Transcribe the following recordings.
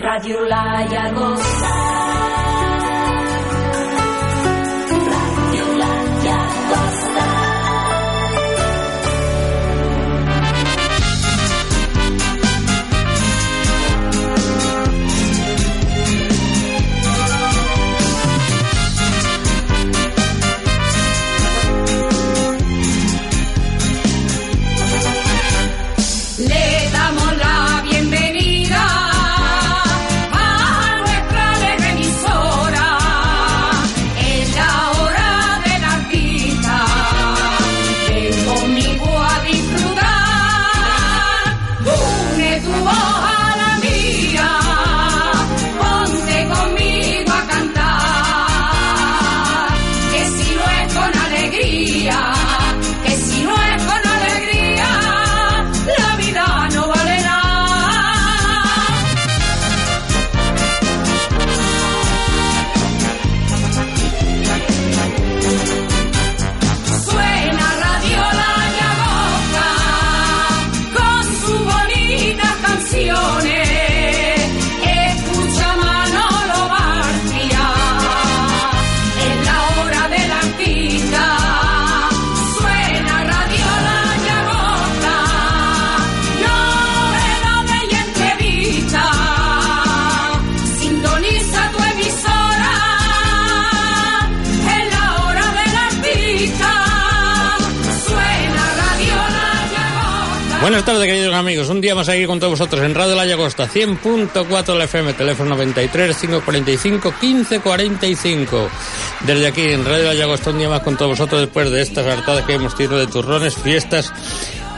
Radio La Llagosta. Tardes, queridos amigos. Un día más aquí con todos vosotros en Radio La Llagosta, 100.4 la FM, teléfono 93 545 1545. Desde aquí en Radio La Llagosta, un día más con todos vosotros después de estas hartadas que hemos tenido de turrones, fiestas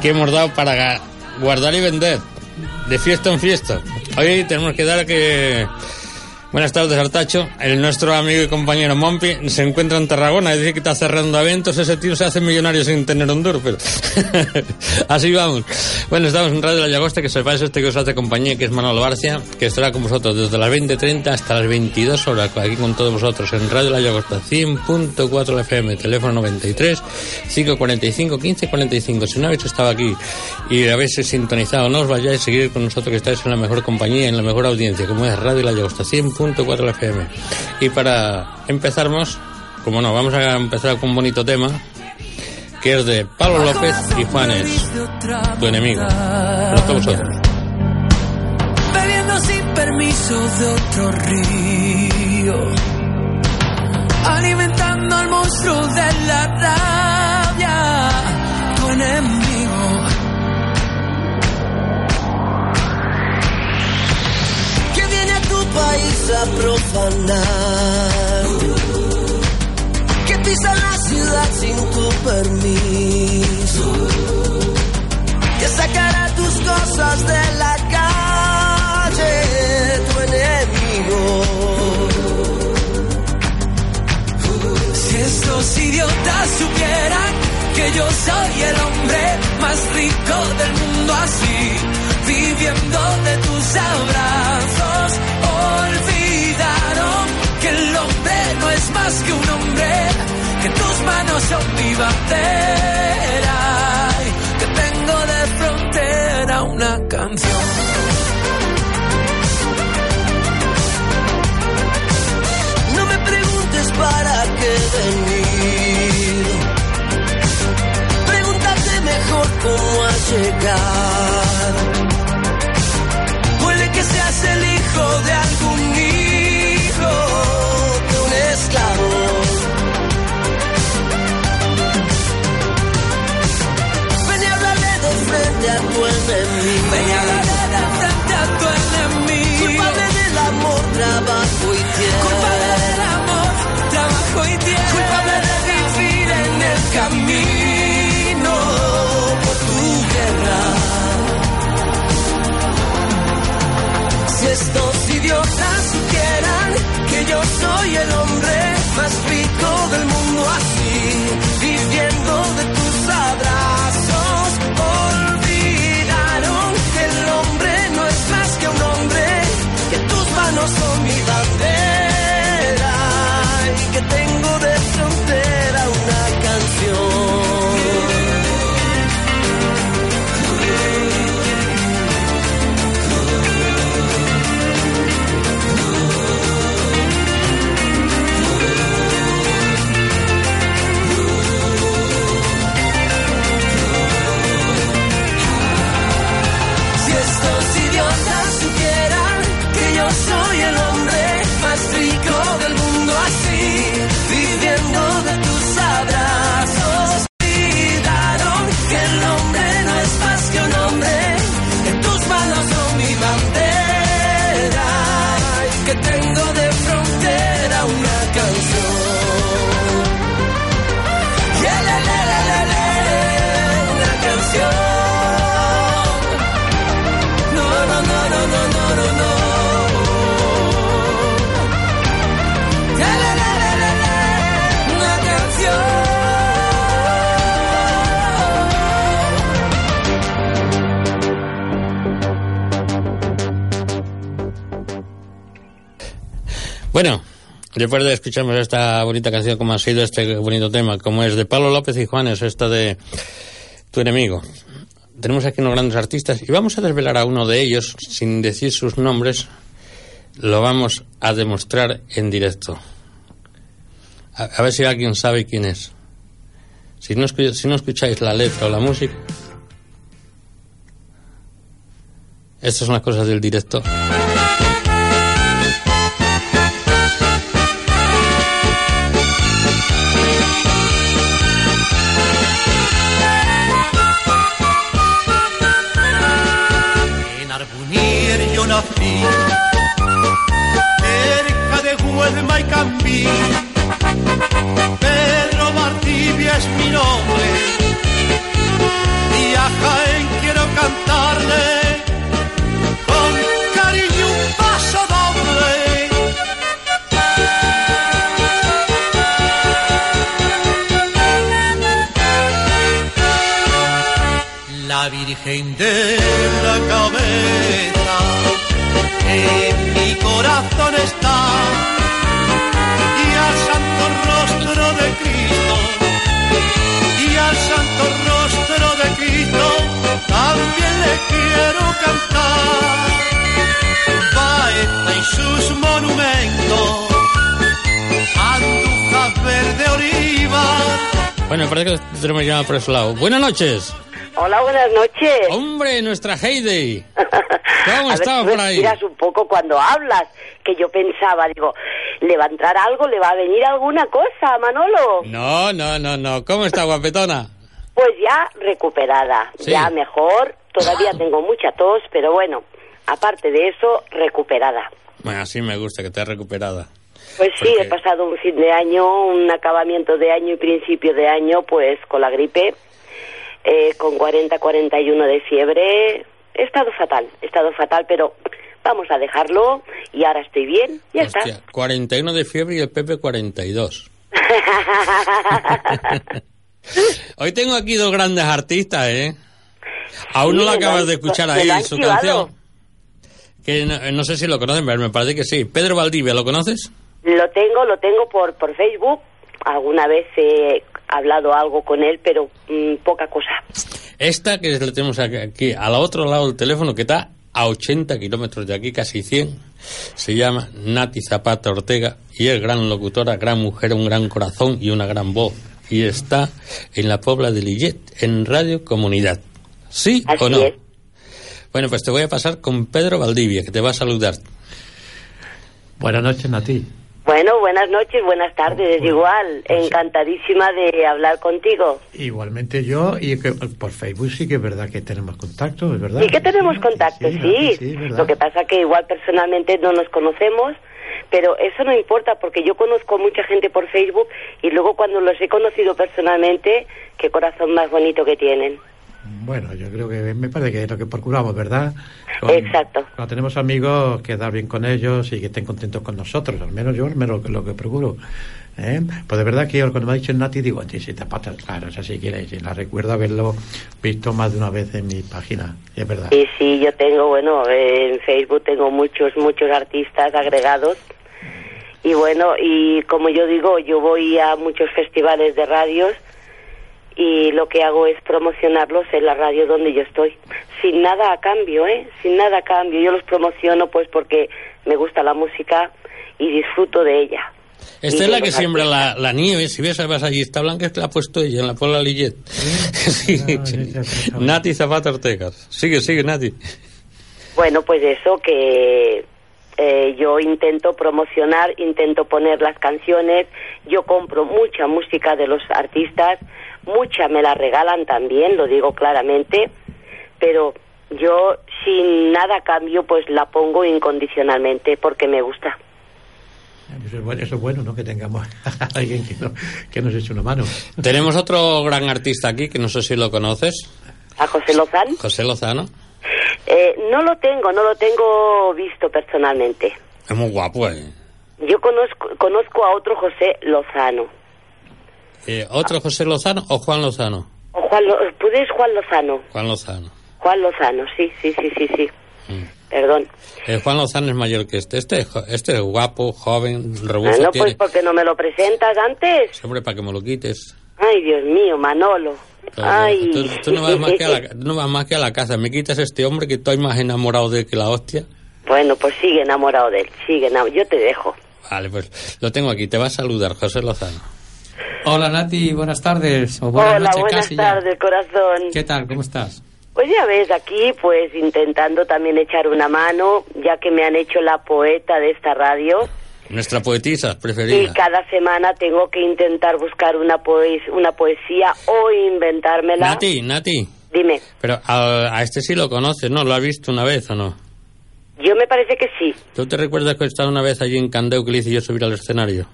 que hemos dado para guardar y vender. De fiesta en fiesta. Hoy tenemos que dar que. Buenas tardes, Artacho. El nuestro amigo y compañero Mompi se encuentra en Tarragona. Dice que está cerrando eventos. Ese tío se hace millonario sin tener un duro, pero así vamos. Bueno, estamos en Radio La Llagosta, que sepáis este que os hace compañía, que es Manuel Barcia, que estará con vosotros desde las 20.30 hasta las 22 horas, aquí con todos vosotros en Radio La Llagosta, 100.4 FM, teléfono 93 545 1545. Si no habéis estado aquí y habéis sintonizado, no os vayáis a seguir con nosotros, que estáis en la mejor compañía, en la mejor audiencia, como es Radio La Llagosta, 100.4 FM. Y para empezarmos, como no, vamos a empezar con un bonito tema, que es de Pablo López y Juanes, tu enemigo. Río, alimentando al monstruo de la. País a profanar, que pisa la ciudad sin tu permiso que sacará tus cosas de la calle, tu enemigo. Si estos idiotas supieran que yo soy el hombre más rico del mundo así, viviendo de tus abrazos, que el hombre no es más que un hombre, que tus manos son mi bandera, que tengo de frontera una canción. No me preguntes para qué he venido. Pregúntate mejor cómo has llegado. Camino por tu guerra. Si estos idiotas supieran que yo soy el hombre más rico del mundo así, viviendo de tus abrazos, olvidaron que el hombre no es más que un hombre, que tus manos son mi después de escucharnos esta bonita canción, como ha sido este bonito tema, como es de Pablo López y Juanes, esta de Tu enemigo. Tenemos aquí unos grandes artistas y vamos a desvelar a uno de ellos sin decir sus nombres. Lo vamos a demostrar en directo. A, ver si alguien sabe quién es. Si no, si no escucháis la letra o la música. Estas son las cosas del directo. Cambí. Pedro es mi nombre, y a quiero cantarle con cariño un paso doble. La Virgen de la cabeza en mi corazón está al santo rostro de Cristo y al santo rostro de Cristo también le quiero cantar. Baeza y sus monumentos, Andújar verde oliva. Bueno, parece que tenemos ya por ese lado. Buenas noches. Hola, buenas noches. Hombre, nuestra Heidi. ¿Cómo tú por ahí? respiras un poco cuando hablas, que yo pensaba, digo, ¿le va a entrar algo? ¿Le va a venir alguna cosa, Manolo? No, no, no, no. ¿Cómo está, guapetona? Pues ya recuperada, Sí. ya mejor. Todavía tengo mucha tos, pero bueno, aparte de eso, recuperada. Bueno, así me gusta que estés recuperada. Pues sí, he pasado un fin de año, un acabamiento de año y principio de año, pues con la gripe, eh, con 40-41 de fiebre. He estado fatal, he estado fatal, pero vamos a dejarlo y ahora estoy bien, ya Hostia, 41 de fiebre y el Pepe 42. está. Hoy tengo aquí dos grandes artistas, ¿eh? Aún no Sí, lo me acabas de escuchar ahí su chivado. canción. Que no, no sé si lo conocen, pero me parece que sí. Pedro Valdivia, ¿lo conoces? lo tengo, lo tengo por, por Facebook. Alguna vez he hablado algo con él, pero mm, poca cosa. Esta que le tenemos aquí, aquí, al otro lado del teléfono, que está a 80 kilómetros de aquí, casi 100, se llama Nati Zapata Ortega y es gran locutora, gran mujer, un gran corazón y una gran voz. Y está en la Pobla de Lillet, en Radio Comunidad. ¿Sí Así o no? es. Bueno, pues te voy a pasar con Pedro Valdivia, que te va a saludar. Buenas noches, Nati. Bueno, buenas noches, buenas tardes, es igual. pues sí. Encantadísima de hablar contigo. Igualmente yo, y que por Facebook sí que es verdad que tenemos contacto, es verdad. Sí que tenemos contacto, Sí, verdad. Lo que pasa que igual personalmente no nos conocemos, pero eso no importa porque yo conozco mucha gente por Facebook y luego cuando los he conocido personalmente, qué corazón más bonito que tienen. Bueno, yo creo que me parece que es lo que procuramos, ¿verdad? Exacto. Cuando tenemos amigos, quedar bien con ellos y que estén contentos con nosotros, al menos yo al menos lo, que- lo que procuro. ¿eh? Pues de verdad que yo cuando me ha dicho Nati digo, sí, te patas, claro, es así que sí, la recuerdo haberlo visto más de una vez en mi página, y es verdad. Sí, sí, yo tengo, bueno, en Facebook tengo muchos, muchos artistas agregados. Y bueno, y como yo digo, yo voy a muchos festivales de radios y lo que hago es promocionarlos en la radio donde yo estoy. Sin nada a cambio, ¿eh? Sin nada a cambio. Yo los promociono pues porque me gusta la música y disfruto de ella. Esta Y es la que siembra la, nieve. Si ves, vas allí, está blanca, es que la ha puesto ella en la Pobla de Lillet. Sí. Sí, sí, sí, sí. Nati Zapata Ortega. Sigue, sigue, Nati. Bueno, pues eso que eh, yo intento promocionar, intento poner las canciones, yo compro mucha música de los artistas, mucha me la regalan también, lo digo claramente, pero yo sin nada cambio pues la pongo incondicionalmente porque me gusta. Eso es bueno, eso es bueno ¿no? Que tengamos a alguien que, no- que nos eche una mano. Tenemos otro gran artista aquí, que no sé si lo conoces, A José Lozán, José Lozano. eh, no lo tengo, no lo tengo visto personalmente. Es muy guapo, ¿eh? Yo conozco, conozco a otro José Lozano. Eh, ¿Otro José Lozano o Juan Lozano? O Juan, Lo- ¿Puedes Juan Lozano? Juan Lozano. Juan Lozano, sí, sí, sí, sí, sí. Mm. Perdón. Eh, Juan Lozano es mayor que este. Este, este es guapo, joven, robusto. Bueno, tiene... pues ¿por qué no me lo presentas antes? Hombre, para que me lo quites. Ay, Dios mío, Manolo. Claro, Ay. Tú, tú no, vas más que a la, no vas más que a la casa. Me quitas este hombre que estoy más enamorado de que la hostia. Bueno, pues sigue enamorado de él, sigue enamorado. Yo te dejo. Vale, pues lo tengo aquí. Te va a saludar, José Lozano. Hola Nati, buenas tardes. O buenas Hola, noches buenas casi ya. tardes, corazón. ¿Qué tal? ¿Cómo estás? Pues ya ves, aquí pues intentando también echar una mano, ya que me han hecho la poeta de esta radio. Nuestra poetisa Y preferida. cada semana tengo que intentar buscar una, poes una poesía o inventármela. Nati, Nati. Dime, Pero a, a este sí lo conoces, ¿no? ¿Lo has visto una vez o no? yo me parece que sí. ¿Tú te recuerdas que estaba una vez allí en Candeu que le hice yo subir al escenario?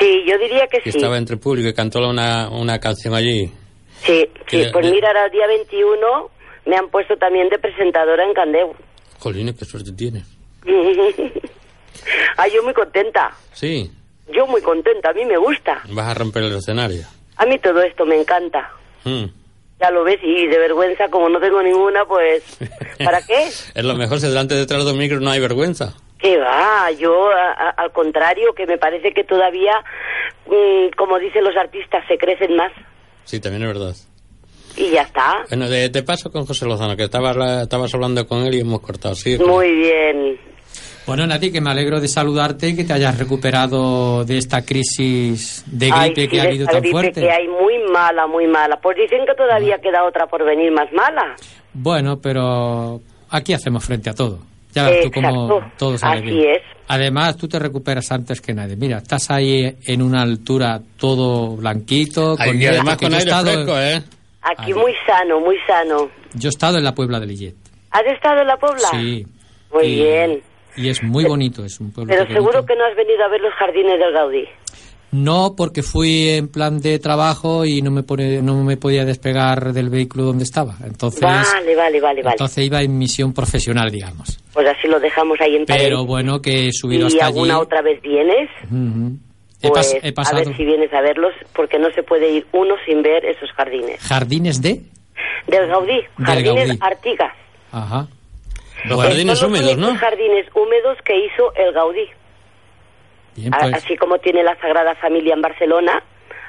Sí, yo diría que Que sí. estaba entre público y cantó una, una canción allí. Sí, sí. Pues mira, ahora el día 21 me han puesto también de presentadora en Candeu. Jolines, qué suerte tienes. Ay, yo muy contenta. Sí, Yo muy contenta, a mí me gusta. vas a romper el escenario. A mí todo esto me encanta. Mm. Ya lo ves, y de vergüenza, como no tengo ninguna, pues... ¿Para qué? es lo mejor si delante detrás de un micro no hay vergüenza. Que va, yo a- a- al contrario, que me parece que todavía, mm, como dicen los artistas, se crecen más. Sí, también es verdad. Y ya está. Bueno, de, te paso con José Lozano, que estabas, la- estabas hablando con él y hemos cortado. Sí, Muy bien. Bueno, Nati, que me alegro de saludarte y que te hayas recuperado de esta crisis de gripe Ay, sí, que ha habido tan gripe fuerte. que hay muy mala, muy mala. Pues dicen que todavía queda otra por venir más mala. Bueno, pero aquí hacemos frente a todo. Ya ves tú cómo Exacto. todo sale Así bien. es. Además, tú te recuperas antes que nadie. Mira, estás ahí en una altura todo blanquito. Con y además con aire estado- fresco, ¿eh? Aquí muy sano, muy sano. Yo he estado en la Puebla de Lillet. ¿Has estado en la Pobla? Sí. Muy Y- bien. Y es muy bonito, es un pueblo Pero pequeñito. seguro que no has venido a ver los jardines del Gaudí. No, porque fui en plan de trabajo y no me pone- no me podía despegar del vehículo donde estaba. Entonces, Vale, vale, vale, vale. entonces iba en misión profesional, digamos. Pues así lo dejamos ahí en Pero bueno, que he subido ¿Y hasta allí. alguna otra vez vienes? Ujú. He, Pues pas- he a pasado ver si vienes a verlos, porque no se puede ir uno sin ver esos jardines. jardines de. Del Gaudí, Del jardines Gaudí. Artigas. Ajá. Los jardines los húmedos, ¿no? jardines húmedos que hizo el Gaudí. Bien, pues. Así como tiene la Sagrada Familia en Barcelona,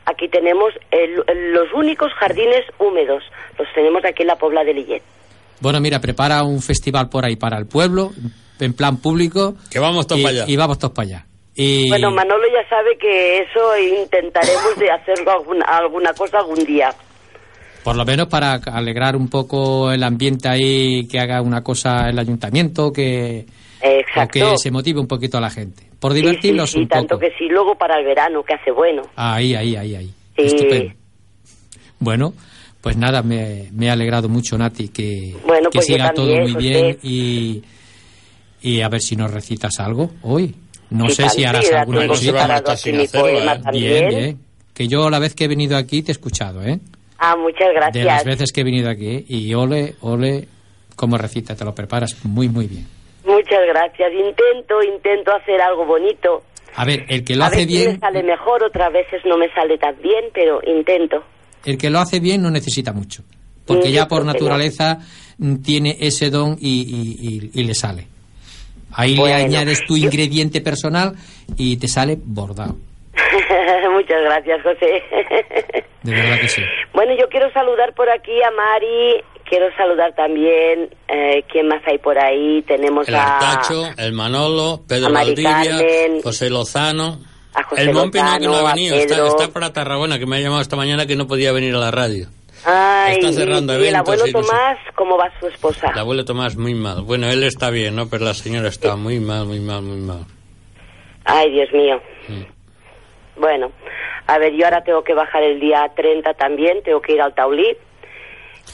aquí tenemos el- los únicos jardines húmedos. Los tenemos aquí en la Pobla de Lillet. Bueno, mira, prepara un festival por ahí para el pueblo, en plan público. Que vamos todos y, para allá. y vamos todos para allá. Y Bueno, Manolo ya sabe que eso intentaremos de hacerlo alguna, alguna cosa algún día. por lo menos para alegrar un poco el ambiente ahí, que haga una cosa el ayuntamiento, que, Exacto. que se motive un poquito a la gente. Por Sí, divertirlos sí, sí, un tanto poco. que sí, luego para el verano, que hace bueno. Ahí, ahí, ahí, ahí. Sí. Estupendo. Bueno, pues nada, me, me ha alegrado mucho, Nati, que, Bueno, que pues siga todo muy bien y, y a ver si nos recitas algo hoy. No Sí, sé si harás alguna cosita. ¿eh? Bien, bien. Que yo la vez que he venido aquí te he escuchado, ¿eh? Ah, muchas De gracias. las veces que he venido aquí. Y ole, ole, como recita, te lo preparas muy, muy bien. Muchas gracias. Intento, intento hacer algo bonito. A ver, el que lo a hace veces bien, me sale mejor, otras veces no me sale tan bien, pero intento. el que lo hace bien no necesita mucho. Porque Mm, ya por naturaleza tiene ese don y, y- y- y le sale. Ahí Bueno, le añades tu yo- ingrediente personal y te sale bordado. Muchas gracias, José. De verdad que sí. bueno, yo quiero saludar por aquí a Mari, quiero saludar también, eh, ¿quién más hay por ahí? Tenemos El a... Artacho, el Manolo, Pedro Valdivia, Carmen, José Lozano. a José el Mompi no, que no Lozano, ha venido, está, está para Tarragona, que me ha llamado esta mañana que no podía venir a la radio. Ay, está cerrando y, y el abuelo y no sé. Tomás, ¿cómo va su esposa? El abuelo Tomás muy mal. Bueno, él está bien, ¿no? Pero la señora está muy mal, muy mal, muy mal. Ay, Dios mío. Mm. Bueno, a ver, yo ahora tengo que bajar el día 30 también, tengo que ir al Taulí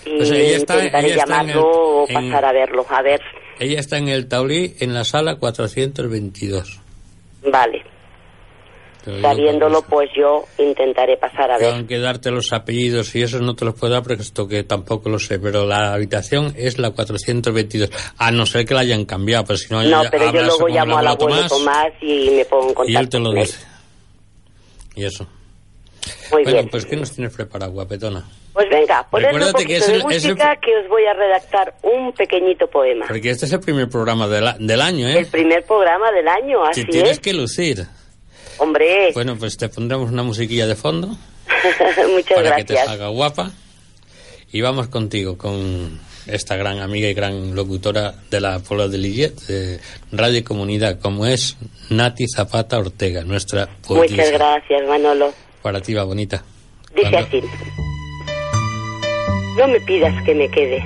y Pues ella está- intentaré ella está en llamarlo o el- en- pasar a verlo. A ver, Ella está en el Taulí, en la sala 422. vale. Sabiéndolo, pues yo intentaré pasar a ver. Tengo que darte los apellidos y eso no te los puedo dar porque esto que tampoco lo sé, pero la habitación es la 422. A no ser que la hayan cambiado, pero si no, No, pero yo luego llamo al abuelo Tomás, y me pongo en contacto y él te lo dice. Y eso. Muy bueno, bien. pues ¿qué nos tienes preparado, guapetona? Pues venga, poned un Recuérdate que poquito es de el- es el- música que os voy a redactar un pequeñito poema. Porque este es el primer programa de la- del año, ¿eh? El primer programa del año, así Te tienes es. que lucir. Hombre, Bueno, pues te pondremos una musiquilla de fondo muchas para que te gracias. salga guapa. Y vamos contigo, con esta gran amiga y gran locutora de la Puebla de Lillet, de Radio y Comunidad, como es Nati Zapata Ortega, nuestra poetisa. Muchas gracias, Manolo. Para ti va bonita. Dice Cuando- así. No me pidas que me quede,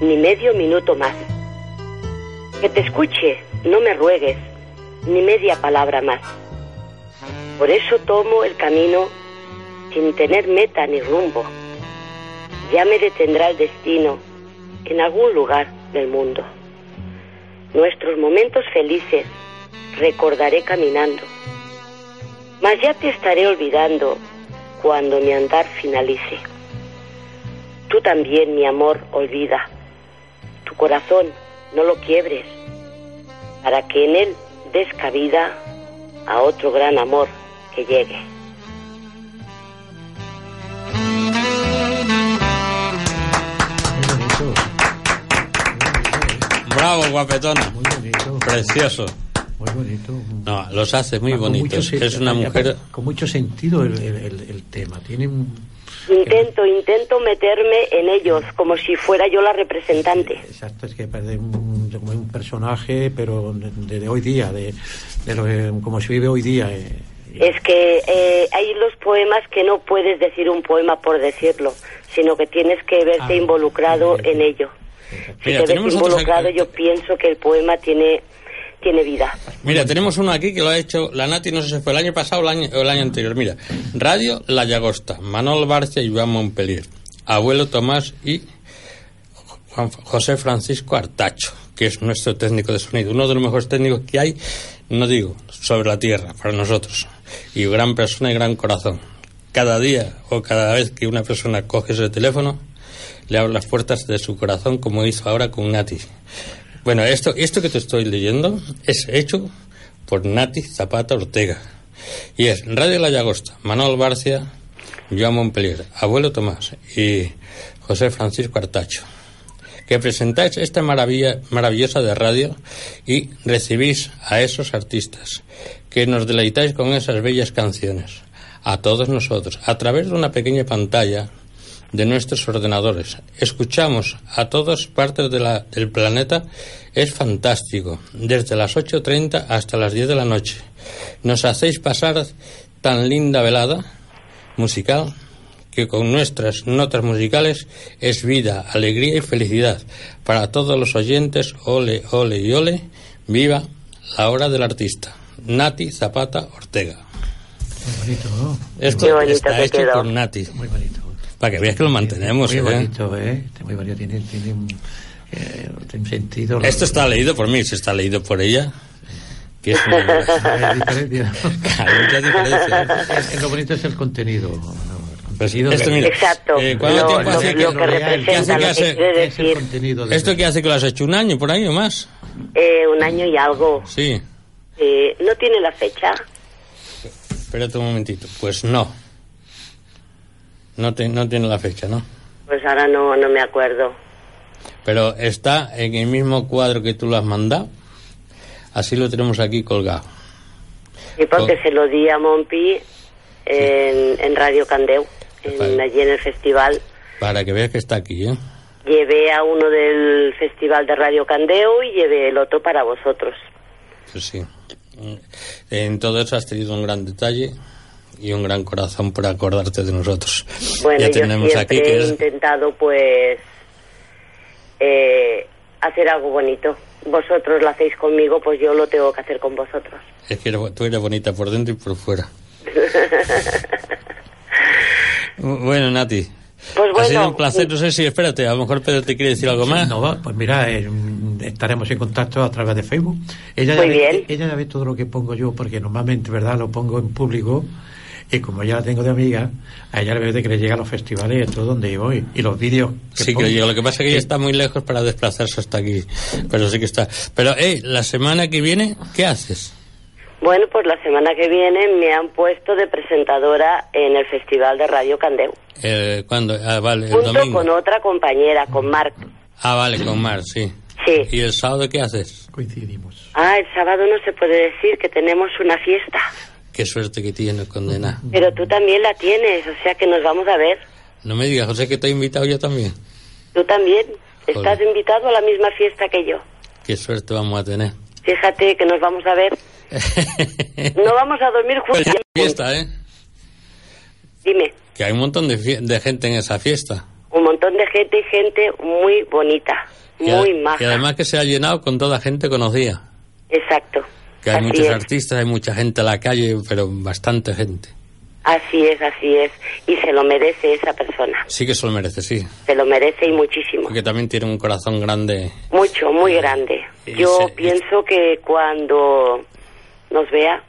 ni medio minuto más. Que te escuche, no me ruegues, ni media palabra más. Por eso tomo el camino sin tener meta ni rumbo. Ya me detendrá el destino en algún lugar del mundo. Nuestros momentos felices recordaré caminando. Mas ya te estaré olvidando cuando mi andar finalice. Tú también, mi amor, olvida. Tu corazón no lo quiebres, para que en él des cabida a otro gran amor que llegue. Muy bonito. Bravo, guapetona. Muy bonito. Precioso. Muy bonito. No, los hace muy con mucho bonitos. Es una mujer... Con mucho sentido el, el- el- el tema. Tiene un- Intento, intento meterme en ellos como si fuera yo la representante. Exacto, es que parece un, como un personaje, pero de, de hoy día, de, de lo que- como se vive hoy día. eh. Es que eh, hay los poemas que no puedes decir un poema por decirlo, sino que tienes que verte Ah, involucrado sí. en ello. Si Mira, te ves involucrado, aquí- yo pienso que el poema tiene, tiene vida. Mira, tenemos uno aquí que lo ha hecho la Nati, no sé si fue el año pasado o el año, el año anterior. Mira, Radio La Llagosta, Manol Barcia y Joan Montpellier, Abuelo Tomás y Juan- José Francisco Artacho, que es nuestro técnico de sonido, uno de los mejores técnicos que hay, no digo, sobre la tierra, para nosotros. Y gran persona y gran corazón. Cada día o cada vez que una persona coge ese teléfono, le abre las puertas de su corazón como hizo ahora con Nati. Bueno, esto, esto que te estoy leyendo es hecho por Nati Zapata Ortega. Y es Radio La Llagosta, Manuel Barcia, Joan Montpellier, Abuelo Tomás y José Francisco Artacho. Que presentáis esta maravilla, maravillosa de radio y recibís a esos artistas. Que nos deleitáis con esas bellas canciones. A todos nosotros, a través de una pequeña pantalla de nuestros ordenadores. Escuchamos a todas partes de la- del planeta. Es fantástico. Desde las 8.30 hasta las 10 de la noche. Nos hacéis pasar tan linda velada musical que con nuestras notas musicales es vida, alegría y felicidad. Para todos los oyentes, ole, ole y ole, viva la hora del artista. Nati Zapata Ortega. Muy bonito, ¿no? Esto Qué bonito está que hecho quedó. por Nati. Muy bonito. Para que veas que lo mantenemos. Muy ¿eh? bonito, ¿eh? Está muy bonito. Tiene, tiene un, eh, tiene un sentido. Esto está leído por mí, si está leído por ella. Que es una... Hay diferencia. Hay mucha diferencia. Lo bonito es el contenido. Pues esto, mira, Exacto. eh, ¿cuánto Lo- tiempo lo- hace lo que, que real, ¿qué hace representa, que lo que hace- quiere es el de esto que hace que lo has hecho un año, por ahí o más? Eh, un año y algo. Sí. Eh, ¿No tiene la fecha? Espérate un momentito. Pues no. No, te- no tiene la fecha, ¿no? Pues ahora no, no me acuerdo. Pero está en el mismo cuadro que tú lo has mandado. Así lo tenemos aquí colgado. Y porque se lo di a Monpi en, en Radio Candeu, en- Vale. allí en el festival. Para que veas que está aquí, ¿eh? Llevé a uno del festival de Radio Candeu y llevé el otro para vosotros. Pues sí. En todo eso has tenido un gran detalle y un gran corazón por acordarte de nosotros. Bueno, ya yo tenemos siempre aquí que he es, intentado pues eh, hacer algo bonito. Vosotros lo hacéis conmigo, pues yo lo tengo que hacer con vosotros. es que eres- tú eres bonita por dentro y por fuera. bueno, Nati. Pues ha sido bueno, un placer. No sé si, espérate, a lo mejor Pedro te quiere decir algo más. No, pues mira, eh, estaremos en contacto a través de Facebook. Ella ya Muy ve- bien. ella ya ve todo lo que pongo yo, porque normalmente, ¿verdad?, lo pongo en público. Y como ya la tengo de amiga, a ella le veo de que le llega a los festivales y a todo donde yo voy. Y los vídeos que Sí, que llega. Lo que pasa es que ella está muy lejos para desplazarse hasta aquí. Pero sí que está. Pero, hey, la semana que viene, ¿qué haces? Bueno, pues la semana que viene me han puesto de presentadora en el Festival de Radio Candeu. Eh, ¿Cuándo? Ah, vale, el Junto domingo. con otra compañera, con Marc. Ah, vale, con Mar, sí. Sí. ¿Y el sábado qué haces? Coincidimos. Ah, el sábado no se puede decir que tenemos una fiesta. Qué suerte que tienes, condena. Pero tú también la tienes, o sea que nos vamos a ver. No me digas, José, que te he invitado yo también. Tú también. Estás Joder. invitado a la misma fiesta que yo. Qué suerte vamos a tener. Fíjate que nos vamos a ver. No vamos a dormir juntos. fiesta, ¿eh? Dime, Que hay un montón de, de gente en esa fiesta. un montón de gente y gente muy bonita, Y muy maja. Y además que se ha llenado con toda gente conocida. Exacto. Que hay Así muchos es. artistas, hay mucha gente en la calle, pero bastante gente. Así es, así es. Y se lo merece esa persona. Sí que se lo merece, sí. Se lo merece y muchísimo. Porque también tiene un corazón grande. Mucho, muy grande. Y Yo se- pienso que cuando nos vea,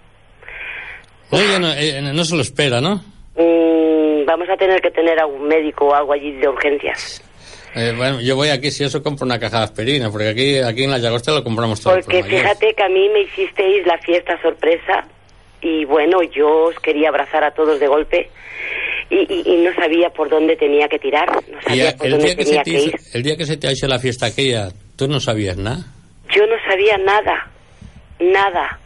No, ella no, eh, no se lo espera, ¿no? mm, vamos a tener que tener algún médico o algo allí de urgencias. Eh, bueno, yo voy aquí, si eso compro una caja de aspirina, porque aquí, aquí en la Llagosta lo compramos todo. Porque por fíjate que a mí me hicisteis la fiesta sorpresa y bueno, yo os quería abrazar a todos de golpe y, y- y no sabía por dónde tenía que tirar, no Y sabía a- por el, dónde día que se tenía te que hizo, ir. el día que se te ha hecho la fiesta aquella, tú no sabías nada. Yo no sabía nada, nada.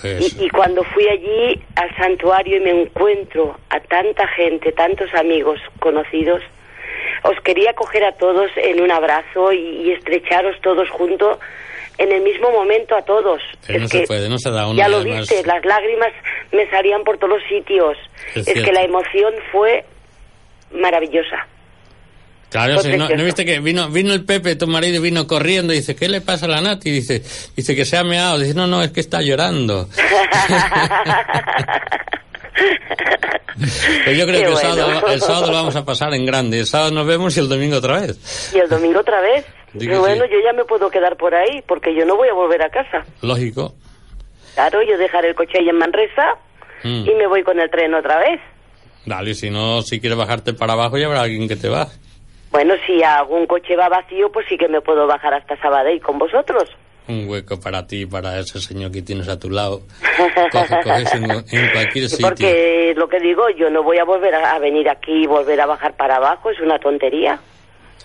Pues, Y, y cuando fui allí al santuario y me encuentro a tanta gente, tantos amigos conocidos, os quería coger a todos en un abrazo y, y estrecharos todos juntos en el mismo momento a todos. pero no Es se que puede, no se da uno. ya lo además- viste, las lágrimas me salían por todos los sitios. Es que la emoción fue maravillosa. Claro, no, Perfecto. ¿no viste que vino, vino el Pepe, tu marido, vino corriendo y dice, ¿qué le pasa a la Nati? Dice, dice que se ha meado. Dice, no, no, es que está llorando. Pero yo creo Qué que el, bueno. sábado, el sábado lo vamos a pasar en grande. El sábado nos vemos y el domingo otra vez. Y el domingo otra vez. Bueno, sí. yo ya me puedo quedar por ahí porque yo no voy a volver a casa. Lógico. Claro, yo dejaré el coche ahí en Manresa Mm. y me voy con el tren otra vez. Dale, si no, si quieres bajarte para abajo, ya habrá alguien que te va. Bueno, si algún coche va vacío, pues sí que me puedo bajar hasta Sabadell con vosotros. Un hueco para ti, para ese señor que tienes a tu lado. Coge, coges en, en cualquier sitio. Porque lo que digo, yo no voy a volver a, a venir aquí y volver a bajar para abajo, es una tontería.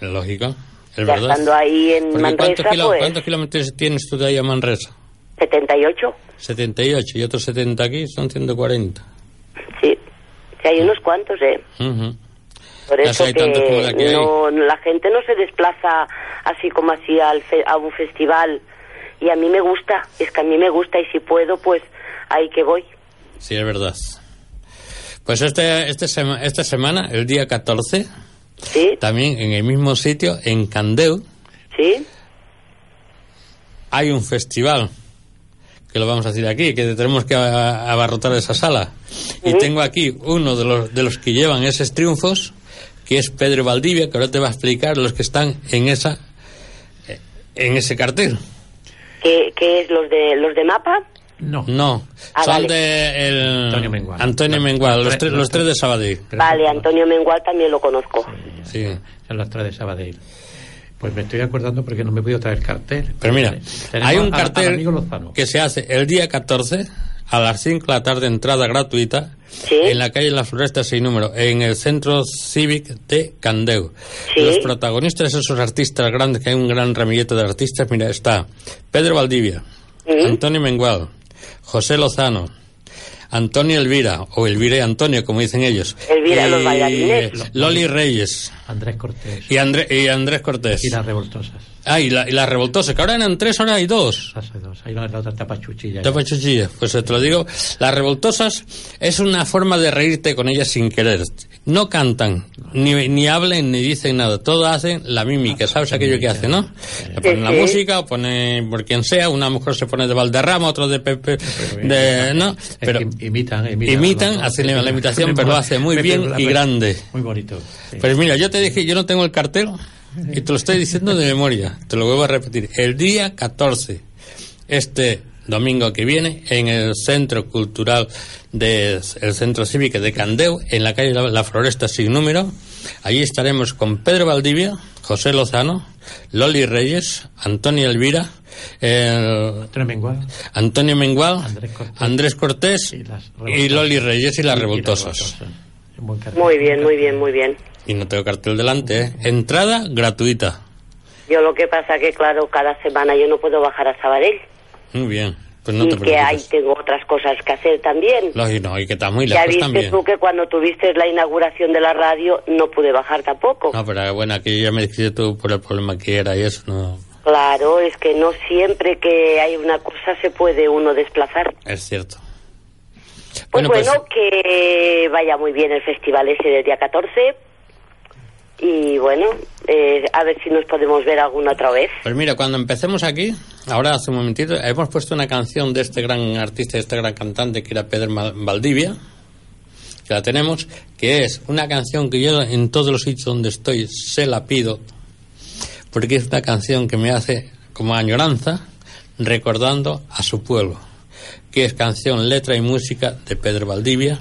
Lógico. Es Ya verdad. estando ahí en Porque ¿cuántos, Manresa, kilo- pues ¿Cuántos kilómetros tienes tú de ahí a Manresa? 78, 78 y otros 70 aquí son 140. sí. Sí, hay unos cuantos, ¿eh? Ujú. Por Ya eso que no, la gente no se desplaza así como así al fe- a un festival. Y a mí me gusta, es que a mí me gusta y si puedo, pues ahí que voy. Sí, es verdad. Pues este, este sema- esta semana, el día 14, ¿Sí? también en el mismo sitio, en Candeu, ¿Sí? hay un festival que lo vamos a decir aquí, que tenemos que abarrotar esa sala. Y tengo aquí uno de los, de los que llevan esos triunfos, que es Pedro Valdivia, que ahora te va a explicar los que están en esa eh, en ese cartel. ¿Qué, qué es los de los de mapa? No. No, Ah, son vale. de el Antonio Mengual. Antonio Los- Mengual, los los, tres- los los tres de Sabadell. Vale. Antonio Mengual también lo conozco. Sí. Son las tres de Sabadell. Pues me estoy acordando porque no me he podido traer cartel. Pero mira, Tenemos hay un cartel que se hace el día 14 a las 5 de la tarde, entrada gratuita, Sí. en la calle La Floresta 6 número, en el centro cívic de Candeu. Sí. Los protagonistas, esos artistas grandes, que hay un gran ramillete de artistas, mira, está Pedro Valdivia. Antonio Mengual, José Lozano, Antonio Elvira, o Elvira y Antonio, como dicen ellos. Elvira, y los bailarines. Loli Reyes Andrés Cortés. y, André- y Andrés Cortés. Y las revoltosas. Ah, y la, y la revoltosa, que ahora eran tres, ahora hay dos. Hace dos. Ahí la, otra tapa chuchilla. Tapa chuchilla. Pues te lo digo, las revoltosas es una forma de reírte con ellas sin querer. No cantan, ni, ni hablen, ni dicen nada. Todo hacen la mímica, ¿sabes aquello que hacen, no? Le ponen la música, o pone por quien sea, una mujer se pone de Valderrama, otro de Pepe, de, ¿no? Pero imitan, imitan. imitan, hacen la imitación, pero lo hace muy bien y grande. Muy bonito. sí. Pues mira, yo te dije, yo no tengo el cartel y te lo estoy diciendo de memoria. Te lo vuelvo a repetir. El día 14, este domingo que viene, en el Centro Cultural del Centro Cívico de Candeu, en la calle La, La Floresta sin número, allí estaremos con Pedro Valdivia, José Lozano, Loli Reyes, Antonio Elvira, eh, Antonio Mengual. Antonio Mengual, Andrés Cortés. Andrés Cortés Y las y revoltosas. Loli Reyes y las Y- revoltosas. Muy bien, muy bien, muy bien. Y no tengo cartel delante, ¿eh? Entrada gratuita. Yo lo que pasa que, claro, cada semana yo no puedo bajar a Sabadell. Muy bien. Pues no y te que hay, tengo otras cosas que hacer también. Lógico, no, y que está muy ya lejos viste también. tú que cuando tuviste la inauguración de la radio no pude bajar tampoco. No, pero bueno, aquí ya me dijiste tú por el problema que era y eso, no. Claro, es que no siempre que hay una cosa se puede uno desplazar. Es cierto. Pues Bueno, bueno, pues- que vaya muy bien el festival ese del día 14. Y bueno, eh, a ver si nos podemos ver alguna otra vez. Pues mira, cuando empecemos aquí, ahora hace un momentito, hemos puesto una canción de este gran artista, de este gran cantante que era Pedro Valdivia, que la tenemos, que es una canción que yo en todos los sitios donde estoy se la pido, porque es una canción que me hace como añoranza, recordando a su pueblo, que es canción, letra y música de Pedro Valdivia,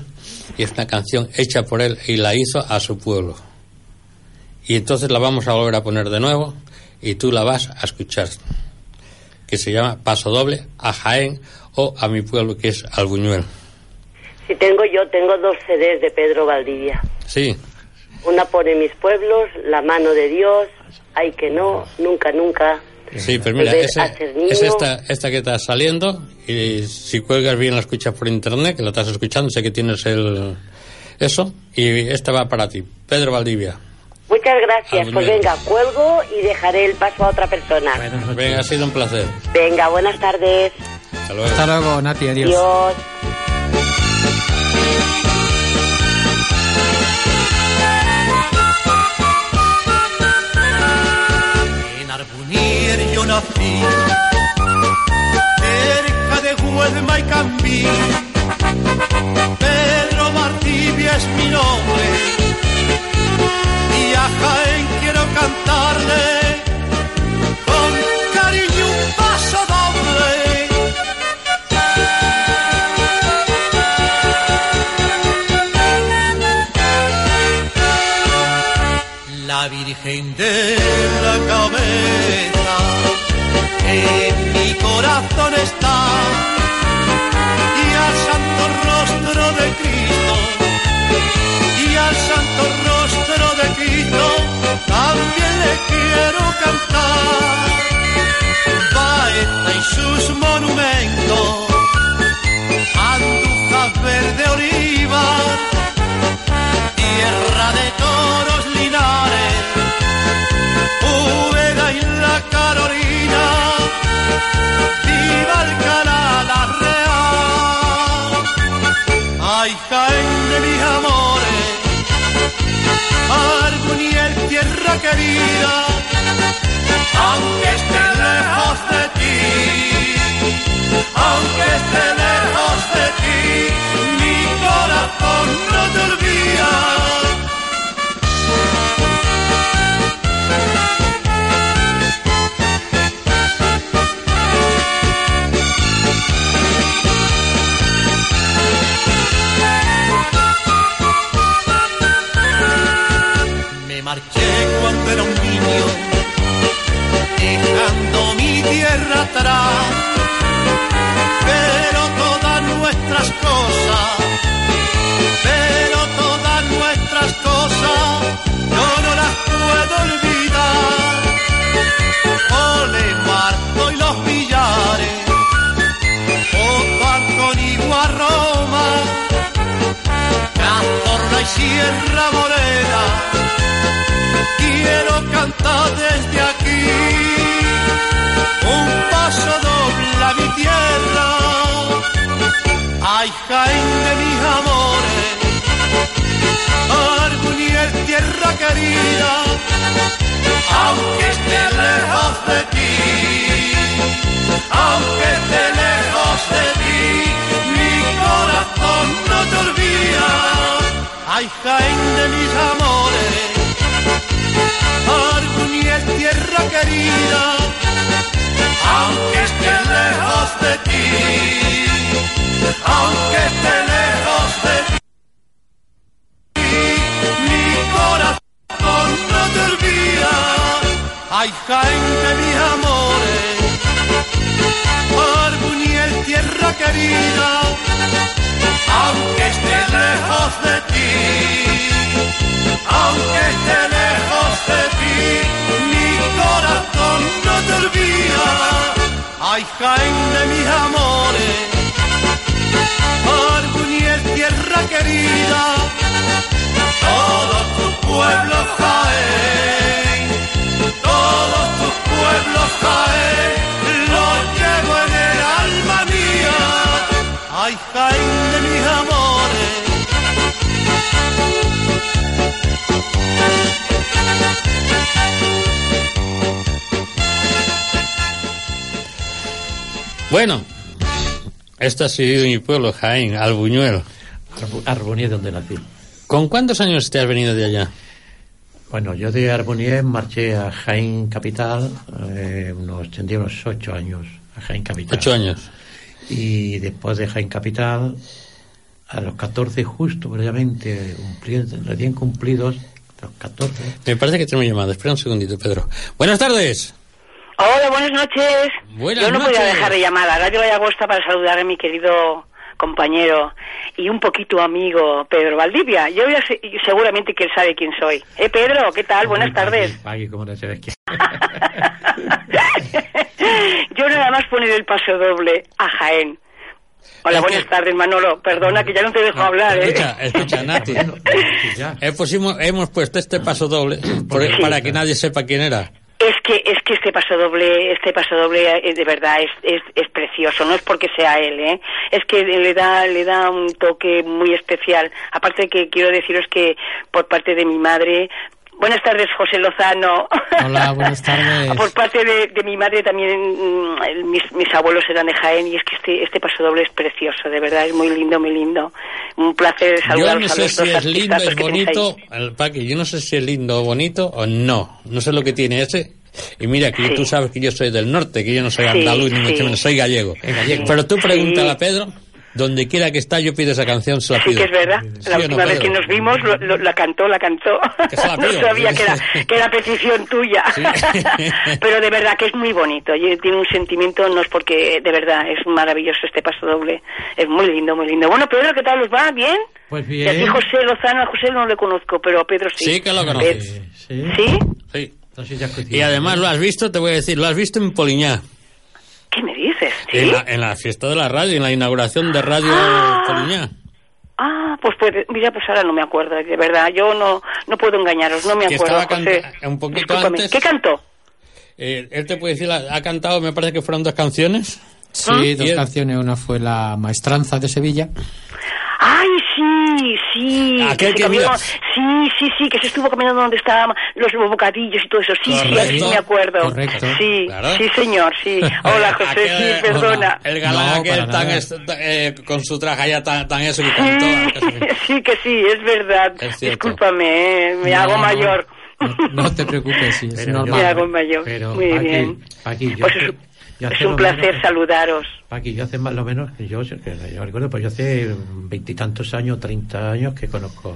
y es una canción hecha por él y la hizo a su pueblo. Y entonces la vamos a volver a poner de nuevo y tú la vas a escuchar. Que se llama Paso Doble a Jaén o a mi pueblo que es Albuñuel. Si tengo yo, tengo dos CDs de Pedro Valdivia. Sí, Una pone mis pueblos, La mano de Dios, Ay que no, Nunca, nunca. sí, pues mira, ese- es esta, esta que está saliendo y si cuelgas bien la escuchas por internet, que la estás escuchando, sé que tienes el eso y esta va para ti, Pedro Valdivia. Muchas gracias. Pues venga, cuelgo y dejaré el paso a otra persona. Venga, ha sido un placer. Venga, buenas tardes. Hasta luego. Hasta luego, Nati, adiós. Dios. La Virgen ay Jaén de mis amores. Arbuniel, tierra querida, aunque esté lejos de ti, aunque esté lejos de ti, mi corazón no te olvida. Ay, Jaén de mis amores, tierra querida, aunque esté lejos de ti, aunque esté lejos de ti, mi corazón no te olvida. Ay, Jaén de mis amores, Arbuñel, tierra querida, todos tus pueblos Jaén, tus pueblos Jaén, los llevo en el alma mía. Ay, Jaén de mis amores. Bueno, este ha sido mi pueblo, Jaén, Albuñuelo. Arbu- Arbonier, donde nací. ¿Con cuántos años te has venido de allá? Bueno, yo de Arbonier marché a Jaén Capital, eh, unos, tendría unos ocho años, a Jaén Capital. Ocho años. Y después de Jaén Capital, a los 14 justo, brevemente, cumplidos, recién cumplidos, a los 14, Me parece que tenemos llamada. Espera un segundito, Pedro. Buenas tardes. Hola, buenas noches. Buenas Yo no podía noches. dejar de llamar a Radio Agosta para saludar a mi querido compañero y un poquito amigo Pedro Valdivia. Yo ya sé- seguramente que él sabe quién soy. Eh, Pedro, ¿qué tal? Buenas tardes. Pagui, como no sabes quién. Yo nada más poner el paso doble a Jaén. Hola, Es que- buenas tardes, Manolo. Perdona que ya no te dejo hablar, ¿eh? Escucha, escucha, Nati. Hemos puesto este paso doble por- Sí. para que nadie sepa quién era. Es que es que este paso doble, este paso doble eh, de verdad es, es, es precioso, no es porque sea él, ¿eh? Es que le da le da un toque muy especial. Aparte que quiero deciros que por parte de mi madre Buenas tardes, José Lozano. Hola, buenas tardes. Por parte de, de mi madre también, mm, mis, mis abuelos eran de Jaén y es que este, este paso doble es precioso, de verdad, es muy lindo, muy lindo. Un placer Yo saludaros no a sé los si dos es lindo, es bonito. El Paqui, yo no sé si es lindo o bonito o no. No sé lo que tiene ese. Y mira, que Sí. tú sabes que yo soy del norte, que yo no soy Sí, andaluz, ni mucho sí. menos, soy gallego. Pero tú pregúntale a Pedro, donde quiera que está, yo pido esa canción, se la Sí, pido. que es verdad. ¿Sí La no, última vez que nos vimos, lo- lo- la cantó, la cantó. Que se la no sabía que era, que era petición tuya. Sí. Pero de verdad que es muy bonito. Y tiene un sentimiento, no es porque, de verdad, es maravilloso este paso doble. Es muy lindo, muy lindo. Bueno, Pedro, ¿qué tal os va? ¿Bien? Pues Y a ti, bien. José Lozano, a José no le conozco, pero a Pedro sí. Sí, que lo conoces. Eh, Sí, sí. ¿Sí? Sí. Y además lo has visto, te voy a decir, lo has visto en Poliñá, ¿Qué me dices? ¿Sí? en, la, en la fiesta de la radio, en la inauguración de Radio Ah. Ah, pues, pues mira, pues ahora no me acuerdo, de verdad. Yo no no puedo engañaros, no me Que acuerdo, estaba José. un poquito Discúlpame. antes. ¿Qué cantó? Eh, él te puede decir, ha, ha cantado, me parece que fueron dos canciones. Sí, dos Y el- canciones. Una fue La Maestranza de Sevilla. Ay, sí, sí. Aquel se que caminó- Sí, sí, sí, que se estuvo caminando donde estaban los bocadillos y todo eso. Sí, sí, Correcto. así me acuerdo. Correcto. Sí, Claro. sí, señor, sí. Hola, José, Aquel- sí, perdona. El galán No, aquel tan eh, con su traje ya tan, tan eso que cantó. Sí, sí, que sí, es verdad. Es. Discúlpame, eh, me No, hago mayor. No, no te preocupes, sí, es Pero normal. Me hago mayor. Pero, Muy bien. Paqui, yo Pues es, un placer menos- saludaros. Paqui, yo hace más o menos, que yo, que yo recuerdo, pues yo hace veintitantos años, treinta años que conozco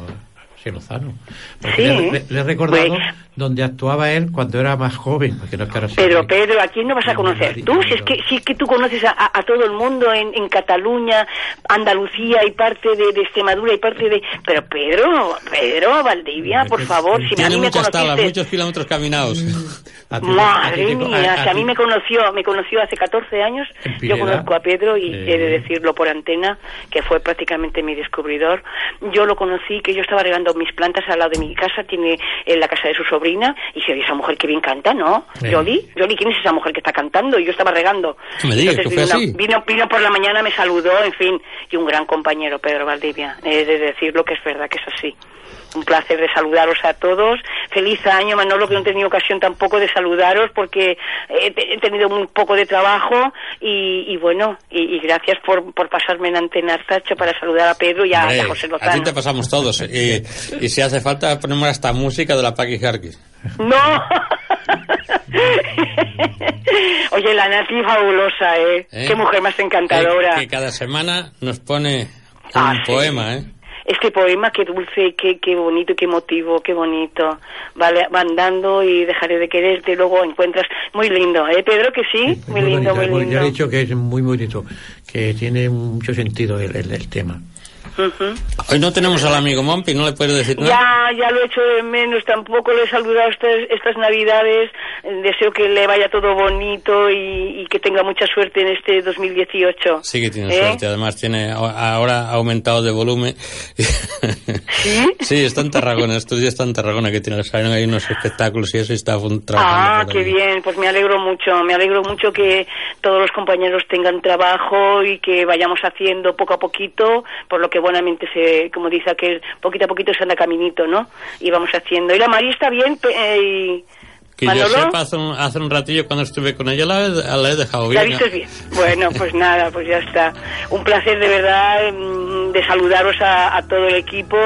a José Lozano. Porque Sí. le, le- le he recordado Pues- donde actuaba él cuando era más joven, porque no es que ahora sea- Pero Pedro, ¿a quién no vas a conocer? Tú, si es que, si es que tú conoces a, a- a todo el mundo en, en Cataluña, Andalucía y parte de, de Extremadura y parte de... Pero Pedro, Pedro, Valdivia, por favor, si a mí me muchas tablas, conociste... muchos kilómetros caminados. A ti- a Madre ti te- mía, a- si a a mí me conoció, me conoció hace 14 años, yo conozco a Pedro y Eh. he de decirlo por antena, que fue prácticamente mi descubridor. Yo lo conocí, que yo estaba regando mis plantas al lado de mi casa, tiene en la casa de su sobrina, y se esa mujer que bien canta, ¿no? Eh. Yoli, Yoli, ¿quién es esa mujer que está cantando? Y yo estaba regando. Me digas, Entonces así. vino, vino por la mañana, me saludó, en fin, y un gran compañero, Pedro Valdivia. He de decirlo que es verdad que es así. Un placer de saludaros a todos. Feliz año, Manolo, que no he tenido ocasión tampoco de saludaros porque he, te- he tenido muy poco de trabajo y, y bueno, y, y gracias por, por pasarme en antena Artacho para saludar a Pedro y a, a José a ti Lozano. te pasamos todos. Y, y si hace falta, ponemos hasta música de la Paqui Harkis. ¡No! Oye, la Nati fabulosa, ¿eh? ¿Eh? Qué mujer más encantadora. Que, que cada semana nos pone un Ah, sí. poema, ¿eh? Este poema, qué dulce, qué, qué bonito, qué emotivo, qué bonito. Vale, va andando y dejaré de quererte, luego encuentras, muy lindo, ¿eh, Pedro? Que sí, muy lindo, muy lindo. Ya he dicho que es muy bonito, que tiene mucho sentido el, el- el tema. Ujú. Hoy no tenemos al amigo Mompi, no le puedes decir nada. Ya, ya lo he hecho de menos, tampoco le he saludado estas, estas navidades, deseo que le vaya todo bonito y, y que tenga mucha suerte en este 2018. Sí que tiene ¿Eh? suerte, además tiene ahora ha aumentado de volumen. ¿Sí? está en Tarragona, estos días está en Tarragona que tiene salieron ahí unos espectáculos y eso y está trabajando. Ah, qué bien, pues me alegro mucho, me alegro mucho que todos los compañeros tengan trabajo y que vayamos haciendo poco a poquito, por lo que buenamente se, como dice aquel, poquito a poquito se anda caminito, ¿no? Y vamos haciendo. Y la María está bien, eh, y Que yo Manolo, sepa, hace un, hace un ratillo cuando estuve con ella la, he- la he dejado ¿la bien. viste bien? Bueno, pues nada, pues ya está. Un placer de verdad mm, de saludaros a, a todo el equipo,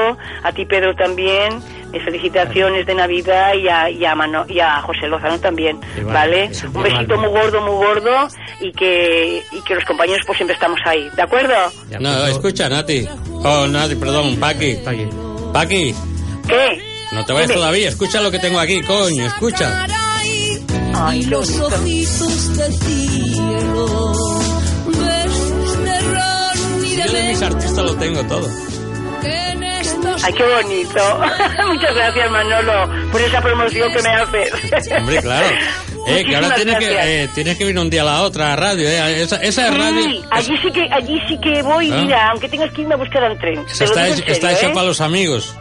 a ti Pedro también. Felicitaciones de Navidad y a, y a, Mano- y a José Lozano también, Igual, ¿vale? sí, Un besito muy gordo, muy gordo y que, y que los compañeros pues siempre estamos ahí, ¿de acuerdo? No, pues, escucha, Nati. Oh, Nati, perdón, Paqui. bien. Paqui, ¿Qué? no te vayas todavía, escucha lo que tengo aquí, coño, escucha. Ay, los ojitos de cielo, besos de ron y de Yo de mis artistas lo tengo todo. Ay, qué bonito. Muchas gracias, Manolo, por esa promoción que me haces. Hombre, claro. Eh, que ahora tienes que, eh, tienes que venir un día a la otra radio, eh. Esa, esa es radio. Sí, allí sí que, allí sí que voy, Ah. mira, aunque tengas que irme a buscar al tren. está, hecha ¿eh? para los amigos.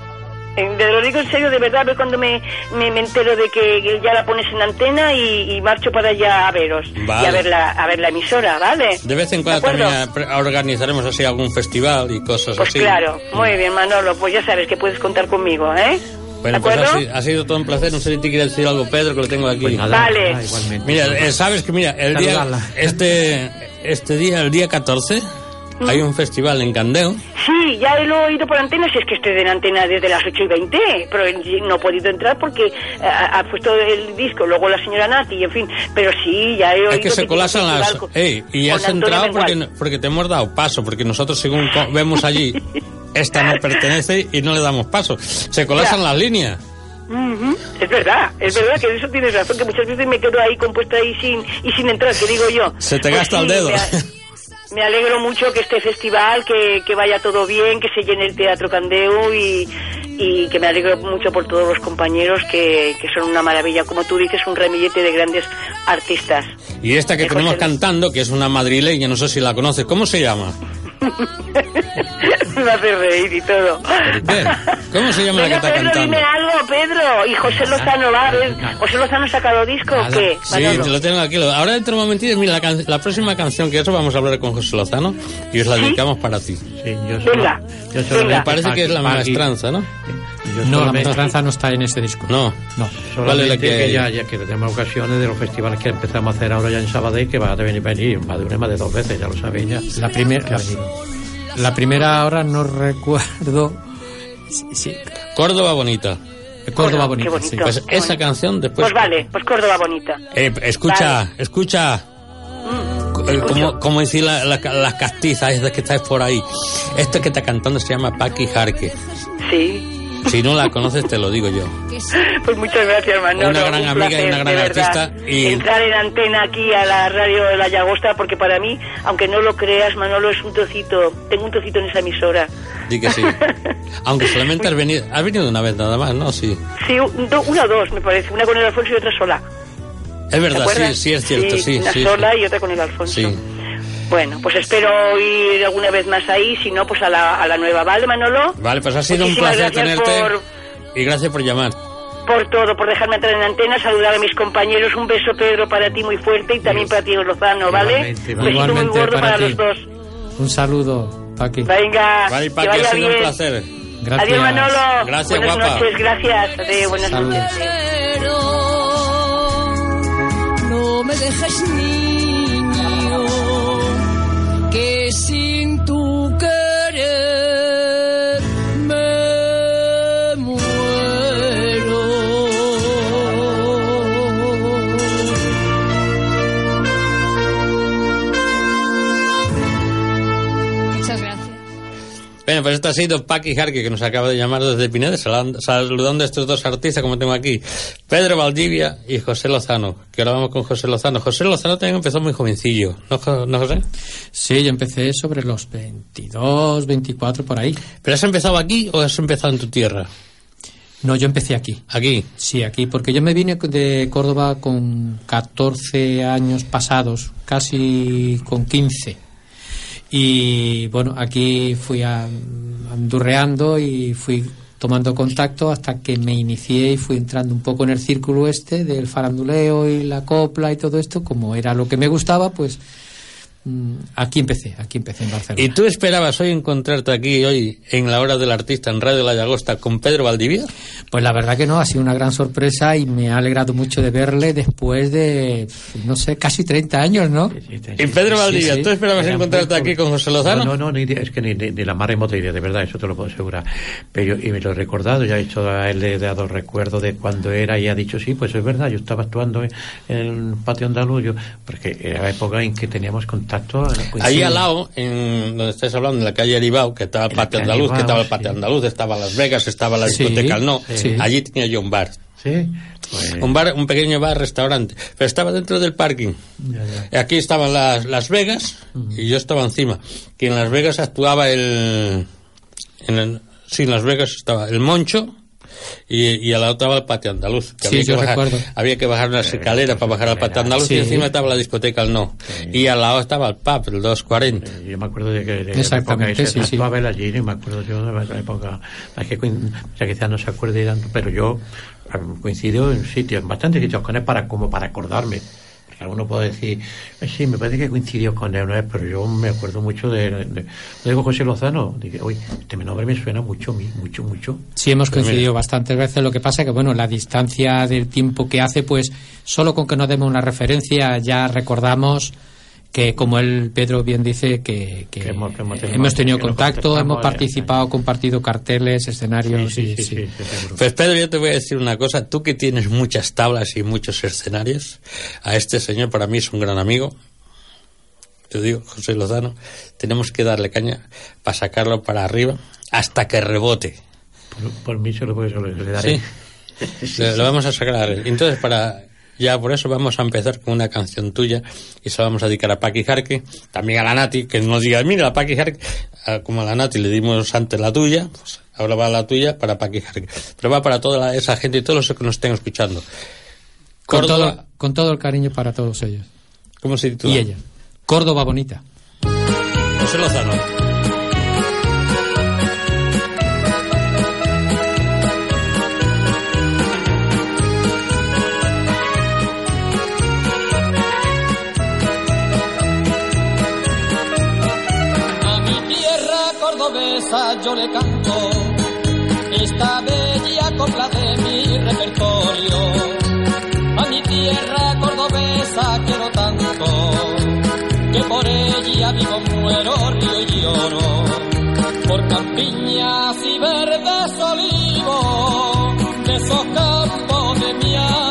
Eh, Te lo digo en serio, de verdad, a ver cuando me, me, me entero de que ya la pones en antena y, y marcho para allá a veros. Vale. Y a ver, la, a ver la emisora, ¿vale? De vez en cuando también eh, organizaremos así algún festival y cosas Pues así. claro, muy bien, Manolo, pues ya sabes que puedes contar conmigo, ¿eh? Bueno, ¿De pues ha, ha sido todo un placer. No sé si te quiere decir algo, Pedro, que lo tengo aquí. Pues nada, Vale. igualmente. Mira, eh, sabes que mira, el día, este, este día, el día 14, Mm. Hay un festival en Candeo. Sí, ya lo he oído por antena, si es que estoy en antena desde las 8 y 20, pero no he podido entrar porque eh, ha, ha puesto el disco, luego la señora Nati, en fin, pero sí, ya he oído... Es que se colasan las... festival con- Ey, y has Antonio entrado porque, porque te hemos dado paso, porque nosotros según vemos allí, esta no pertenece y no le damos paso. Se colasan las líneas. Ujú, Es verdad, es verdad que eso tienes razón, que muchas veces me quedo ahí compuesta ahí sin, y sin entrar, que digo yo. Se te Pues gasta el dedo. Me, a- me alegro mucho que este festival, que, que vaya todo bien, que se llene el Teatro Candeu y, y que me alegro mucho por todos los compañeros que, que son una maravilla. Como tú dices, un remillete de grandes artistas. Y esta que tenemos José cantando, que es una madrileña, no sé si la conoces, ¿cómo se llama? Me hace reír y todo. ¿Cómo se llama la que Venga, está Pedro, cantando? dime algo, Pedro. Y José Lozano va a ver. ¿José Lozano ha sacado disco o qué? Sí, Manolo? te lo tengo aquí. Ahora dentro de un momentito, mira, la, can- la próxima canción que eso vamos a hablar con José Lozano y os la dedicamos para ti. Sí, yo solo- Venga, yo solamente- venga. Me parece que es la maestranza, ¿no? Yo No, la maestranza no está en ese disco. No. No. ¿Cuál es la Solamente que- que, ya, ya que tenemos ocasiones de los festivales que empezamos a hacer ahora ya en Sabadell, que va a venir, venir más de una más de dos veces, ya lo sabéis ya. La primera, la primera ahora no recuerdo. Sí, sí. Córdoba bonita. Córdoba Qué bonita, bonito. sí. Pues qué esa bonito. canción después. Pues vale, pues Córdoba bonita. Eh, escucha, Vale. escucha. Eh, Como, como decir la- la- las castizas esas que estáis por ahí. Esto que está cantando se llama Paqui Jarque. Sí. Si no la conoces, te lo digo yo. Pues muchas gracias, Manolo. Una gran Un amiga y placer, una gran artista y- Entrar en antena aquí a la radio de la Llagosta, porque para mí, aunque no lo creas, Manolo es un trocito. Tengo un trocito en esa emisora. Di que sí. Aunque solamente has venido, has venido una vez nada más, ¿no? Sí. Sí, do- una o dos, me parece. Una con el Alfonso y otra sola. Es ¿Te verdad, sí, sí es cierto, sí. Una sí, sola sí. y otra con el Alfonso. Sí. Bueno, pues espero ir alguna vez más ahí, si no, pues a la, a la nueva, ¿vale, Manolo? Vale, pues ha sido un Muchísimas placer gracias tenerte por- y gracias por llamar. por todo, por dejarme entrar en antena, saludar a mis compañeros, un beso Pedro para ti muy fuerte y también para ti Lozano, ¿vale? Igualmente, Un besito muy gordo para para, los dos. Un saludo, Paqui. Venga, Vale, que Paqui, ha vaya sido un bien. placer. Gracias. Adiós Manolo. Gracias, buenas guapa. noches, gracias. Adiós, buenas Salud. noches. no me dejes niño sin tu Bueno, pues esto ha sido Paqui Jarque, que nos acaba de llamar desde Pinedes, saludando, a estos dos artistas, como tengo aquí, Pedro Valdivia y José Lozano, que ahora vamos con José Lozano. José Lozano también empezó muy jovencillo, ¿no, no José? Sí, yo empecé sobre los 22, 24 por ahí. ¿Pero has empezado aquí o has empezado en tu tierra? No, yo empecé aquí. Aquí. Sí, aquí, porque yo me vine de Córdoba con 14 años pasados, casi con 15. Y bueno, aquí fui andurreando y fui tomando contacto hasta que me inicié y fui entrando un poco en el círculo este del faranduleo y la copla y todo esto, como era lo que me gustaba, pues aquí empecé, aquí empecé en Barcelona. ¿Y tú esperabas hoy encontrarte aquí, hoy, en la hora del artista, en Radio La Llagosta, con Pedro Valdivia? Pues la verdad que no, ha sido una gran sorpresa y me ha alegrado mucho de verle después de, no sé, casi 30 años, ¿no? Y Pedro Valdivia, sí. ¿tú esperabas Era encontrarte muy aquí con José Lozano? No, no, no, ni idea, es que ni, ni, ni la más remota idea, de verdad, eso te lo puedo asegurar. Pero yo- y me lo he recordado, ya he hecho le he dado recuerdo de cuando era y ha dicho, sí, pues es verdad, yo estaba actuando en, en el patio andaluz, yo, porque era la época en que teníamos contacto. Pues, Ahí sí. al lado, en donde estáis hablando, en la calle Aribao, que estaba el patio andaluz, que estaba el sí. patio andaluz, estaba Las Vegas, estaba la Sí, discoteca El No. sí. Allí tenía yo un bar. Sí, pues, Un bar, un pequeño bar, restaurante. Pero estaba dentro del parking. ya, ya. Aquí estaban las, las Vegas y yo estaba encima. Que en Las Vegas actuaba el. En el- sí, en Las Vegas estaba el Moncho y, y a la otra estaba el patio andaluz. que Sí, había, que yo bajar, había que bajar unas escaleras para bajar al patio andaluz Sí. y encima estaba la discoteca el No. Y al lado estaba el pub, el 240. Yo me acuerdo de que de Exactamente, época sí, sí. actuaba él allí, y me acuerdo yo de la época, es que o sea, quizás no se acuerde tanto, pero yo eh, coincido en sitios, en bastantes sitios con él para, como para acordarme. Alguno puede decir, "Eh, sí, me parece que coincidió con él, ¿no? pero yo me acuerdo mucho de, de, de- digo José Lozano, dije, oye, este nombre me suena mucho a mí, mucho, mucho. Sí, hemos coincidido bastantes veces. Lo que pasa que, bueno, la distancia del tiempo que hace, pues solo con que nos demos una referencia ya recordamos que, como él, Pedro, bien dice, que, que Que hemos- que hemos tenido- hemos tenido que nos contacto, hemos eh, participado, compartido carteles, escenarios. Sí, sí, y- sí, sí. sí, sí, seguro. Pues Pedro, yo te voy a decir una cosa. Tú que tienes muchas tablas y muchos escenarios, a este señor para mí es un gran amigo. Te digo, José Lozano, tenemos que darle caña para sacarlo para arriba hasta que rebote. Por, por mí se lo, puedo- se lo- le daré. Sí. Lo vamos a sacar a él. Entonces, para ya por eso vamos a empezar con una canción tuya y se la vamos a dedicar a Paqui Jarque, también a la Nati, que nos diga, mira, a Paqui Jarque, como a la Nati le dimos antes la tuya, pues ahora va la tuya para Paqui Jarque. Pero va para toda la- esa gente y todos los que nos estén escuchando. Con, Córdoba, todo, con todo el cariño para todos ellos. ¿cómo se titula? Y ella. Córdoba bonita. José Lozano. Yo le canto esta bella copla de mi repertorio. A mi tierra cordobesa quiero tanto que por ella vivo, muero, río y lloro. Por campiñas y verdes olivos de esos campos de mi Andalucía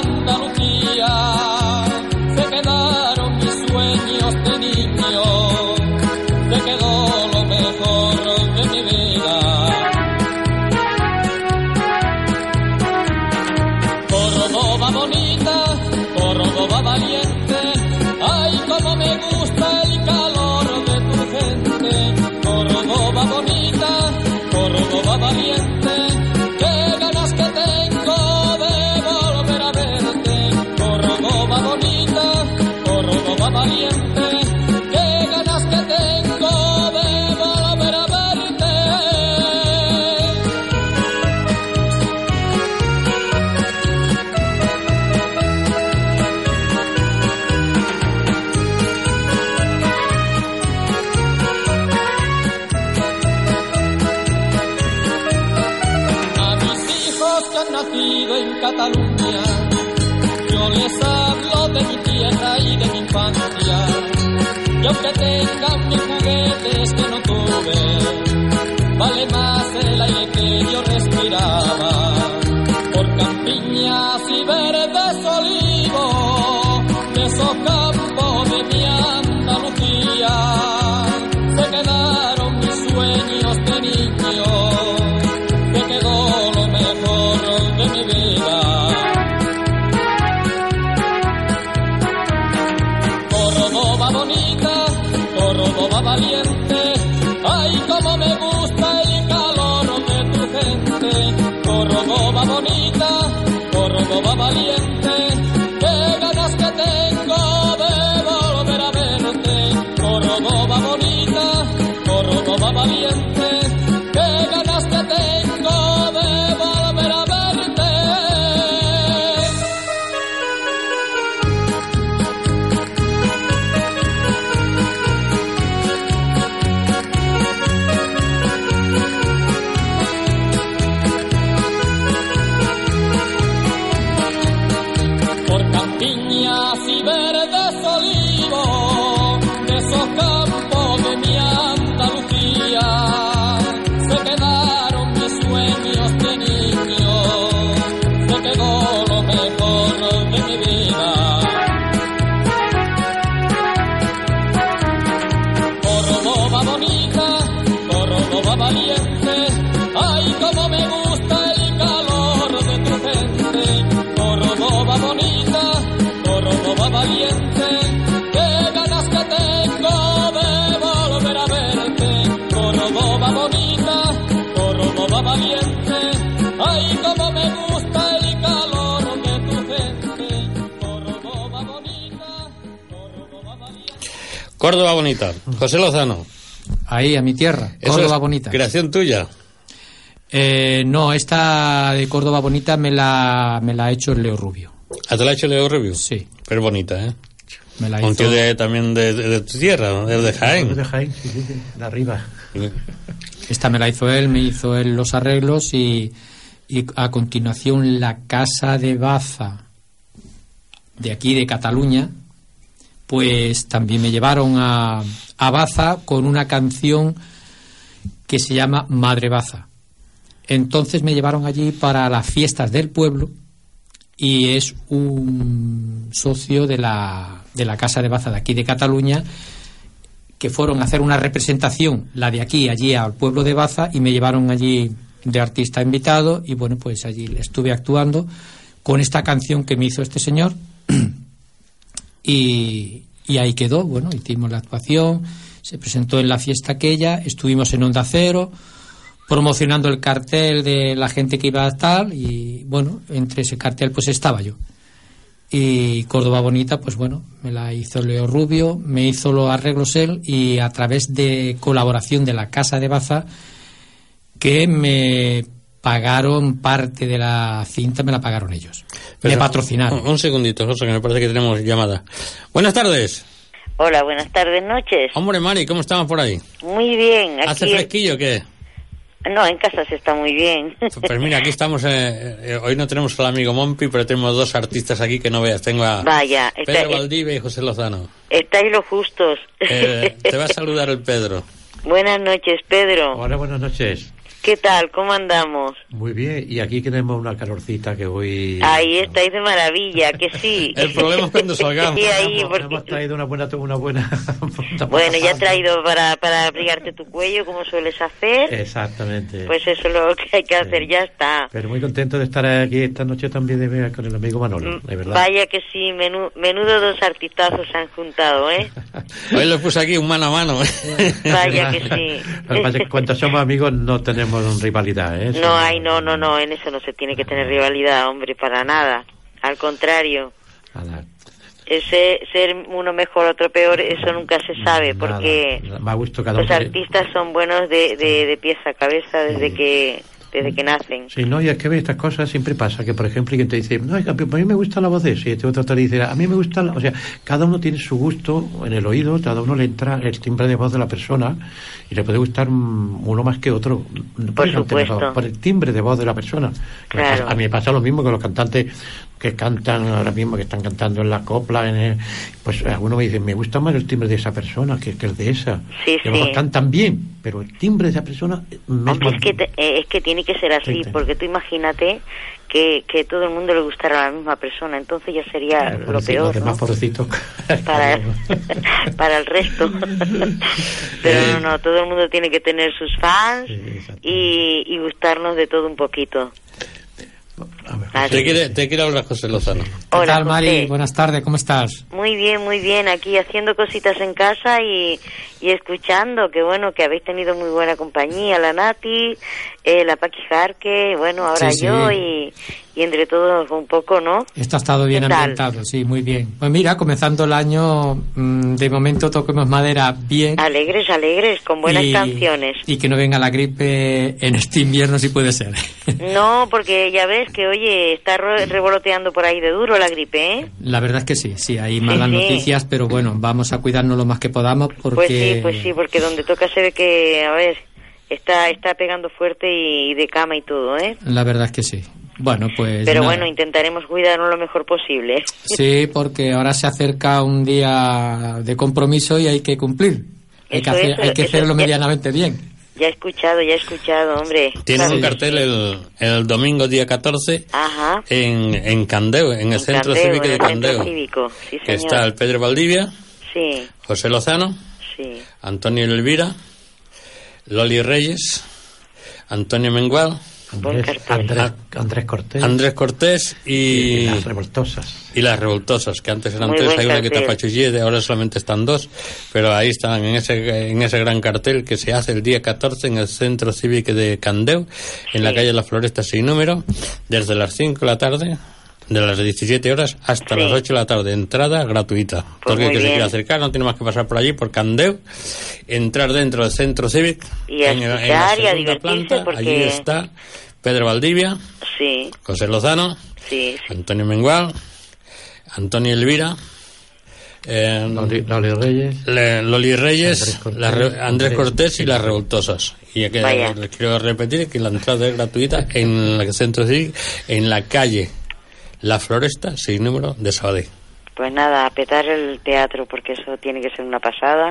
de mi tierra y de mi infancia. Y aunque tengan mis juguetes que no tuve, vale más el aire que yo respiraba. Por campiñas y verdes Córdoba bonita. José Lozano. Ahí, a mi tierra, Eso Córdoba es bonita. Creación tuya. Eh, no, esta de Córdoba bonita me la, me la ha hecho el Leo Rubio. ¿Ah, te la ha hecho Leo Review? Sí. Pero bonita, ¿eh? Me la Un hizo. tío de, también de, de- de tu tierra, ¿no? de, de Jaén. De Jaén, sí, sí, sí, de arriba. Esta me la hizo él, me hizo él los arreglos y, y a continuación la Casa de Baza de aquí de Cataluña, pues también me llevaron a, a Baza con una canción que se llama Madre Baza. Entonces me llevaron allí para las fiestas del pueblo y es un socio de la, de la Casa de Baza de aquí de Cataluña que fueron a hacer una representación, la de aquí, allí al pueblo de Baza, y me llevaron allí de artista invitado, y bueno, pues allí estuve actuando con esta canción que me hizo este señor, y, ahí quedó, bueno, hicimos la actuación, se presentó en la fiesta aquella, estuvimos en Onda Cero, promocionando el cartel de la gente que iba a estar, y bueno, entre ese cartel pues estaba yo. Y Córdoba Bonita, pues bueno, me la hizo Leo Rubio, me hizo los arreglos él y a través de colaboración de la Casa de Baza, que me pagaron parte de la cinta, me la pagaron ellos. Pero- me patrocinaron. Un, un segundito, José, que me parece que tenemos llamada. Buenas tardes. Hola, buenas tardes, noches. Hombre, Mari, ¿cómo estamos por ahí? Muy bien. Aquí ¿Hace fresquillo o qué? No, en casa se está muy bien. Pues mira, aquí estamos. eh, eh, hoy no tenemos al amigo Mompi, pero tenemos dos artistas aquí que no veas. Tengo a Vaya, está- Pedro Valdivia y José Lozano. estáis los justos. Eh, te va a saludar el Pedro. Buenas noches, Pedro. Hola, buenas noches. ¿Qué tal? ¿Cómo andamos? Muy bien, y aquí tenemos una calorcita que hoy... Ahí estáis de maravilla, que sí. El problema es cuando salgamos. Sí, ahí, Hemos, porque... hemos traído una buena... Una buena Bueno, ya he traído para, para abrigarte tu cuello, como sueles hacer. Exactamente. Pues eso es lo que hay que hacer, ya está. Pero muy contento de estar aquí esta noche también de ver con el amigo Manolo, de verdad. Vaya que sí, menú- menudo dos artistazos se han juntado, ¿eh? Hoy lo puse aquí un mano a mano. Vaya que sí. Lo que pasa es que cuando somos amigos no tenemos rivalidad, ¿eh? No hay, no, no, no, en eso no se tiene que tener rivalidad, hombre, para nada. Al contrario, Nada, ese, ser uno mejor, otro peor, eso nunca se sabe, porque nada. Me ha gustado cada los artistas son buenos de, de, de pies a cabeza desde que desde que nacen. Sí, no, y es que estas cosas siempre pasa, que por ejemplo alguien te dice, no, a mí me gusta la voz de ese, y este otro te dice, a mí me gusta, la-". o sea, cada uno tiene su gusto en el oído, cada uno le entra el timbre de voz de la persona y le puede gustar mm, uno más que otro. Por supuesto. El timbre de voz de la persona. Claro. a mí me pasa lo mismo que los cantantes que cantan ahora mismo, que están cantando en la copla, en el- pues algunos me dicen, me gusta más el timbre de esa persona que, que el de esa. Sí, que sí. cantan bien, pero el timbre de esa persona eh, me Hombre, es que, te- eh, es que tiene que ser así, Sí, sí. porque tú imagínate que, que todo el mundo le gustara a la misma persona, entonces ya sería lo los peor, demás ¿no? para, para el resto. Pero no, no, todo el mundo tiene que tener sus fans y, y gustarnos de todo un poquito. Así. Te quiere, te quiere hablar José Lozano. ¿Qué Hola, tal, Mari? José. Buenas tardes, ¿cómo estás? Muy bien, muy bien, aquí haciendo cositas en casa y, y escuchando, que bueno, que habéis tenido muy buena compañía, la Nati, eh, la Paqui Jarque, bueno, ahora Sí, sí. yo y, y entre todos un poco, ¿no? Esto ha estado bien ambientado, sí, muy bien. Pues mira, comenzando el año, mm, de momento toquemos madera bien. Alegres, alegres, con buenas y, canciones. Y que no venga la gripe en este invierno si puede ser. No, porque ya ves que, oye, está revoloteando por ahí de duro la gripe, ¿eh? La verdad es que sí, sí, hay malas sí. noticias, pero bueno, vamos a cuidarnos lo más que podamos porque... Pues sí, pues sí, porque donde toca se ve que, a ver, está, está pegando fuerte y, de cama y todo, ¿eh? La verdad es que sí. Bueno, pues... Pero nada. bueno, intentaremos cuidarnos lo mejor posible. Sí, porque ahora se acerca un día de compromiso y hay que cumplir. Hay que, hacer- eso, hay que eso, hacerlo ya- medianamente bien. Ya he escuchado, ya he escuchado, hombre. Tienen Claro un cartel el, el domingo día 14 Ajá. en, en Candeo, en el En Centro Candeo, Cívico de el Centro Candeo. Cívico, sí, que señor. está el Pedro Valdivia, Sí, José Lozano, sí. Antonio Elvira, Loli Reyes Antonio Mengual, Andrés, Andrés, Andrés Cortés. Andrés Cortés y, y las revoltosas. Y las revoltosas, que antes eran Muy tres, hay una que tapachullé, ahora solamente están dos, pero ahí están en ese, en ese gran cartel que se hace el día 14 en el Centro Cívico de Candeu, en la calle La Floresta sin número, desde las 5 de la tarde, de las 17 horas hasta Sí. las 8 de la tarde, entrada gratuita. Todo el que se quiera acercar no tiene más que pasar por allí, por Candeu, entrar dentro del Centro Cívico, Y a en, el- en la escuchar y a segunda divertirse, planta, porque- allí está Pedro Valdivia, Sí, José Lozano, sí, sí. Antonio Mengual, Antonio Elvira, eh, Loli, Loli Reyes. Le- Loli Reyes, Andrés Cortés. la Re- Andrés Andrés Cortés y las Revoltosas. Y ya que Vaya. les quiero repetir que la entrada es gratuita en el centro cívico, en la calle La Floresta, sin número de Sabadell. Pues nada, a petar el teatro porque eso tiene que ser una pasada.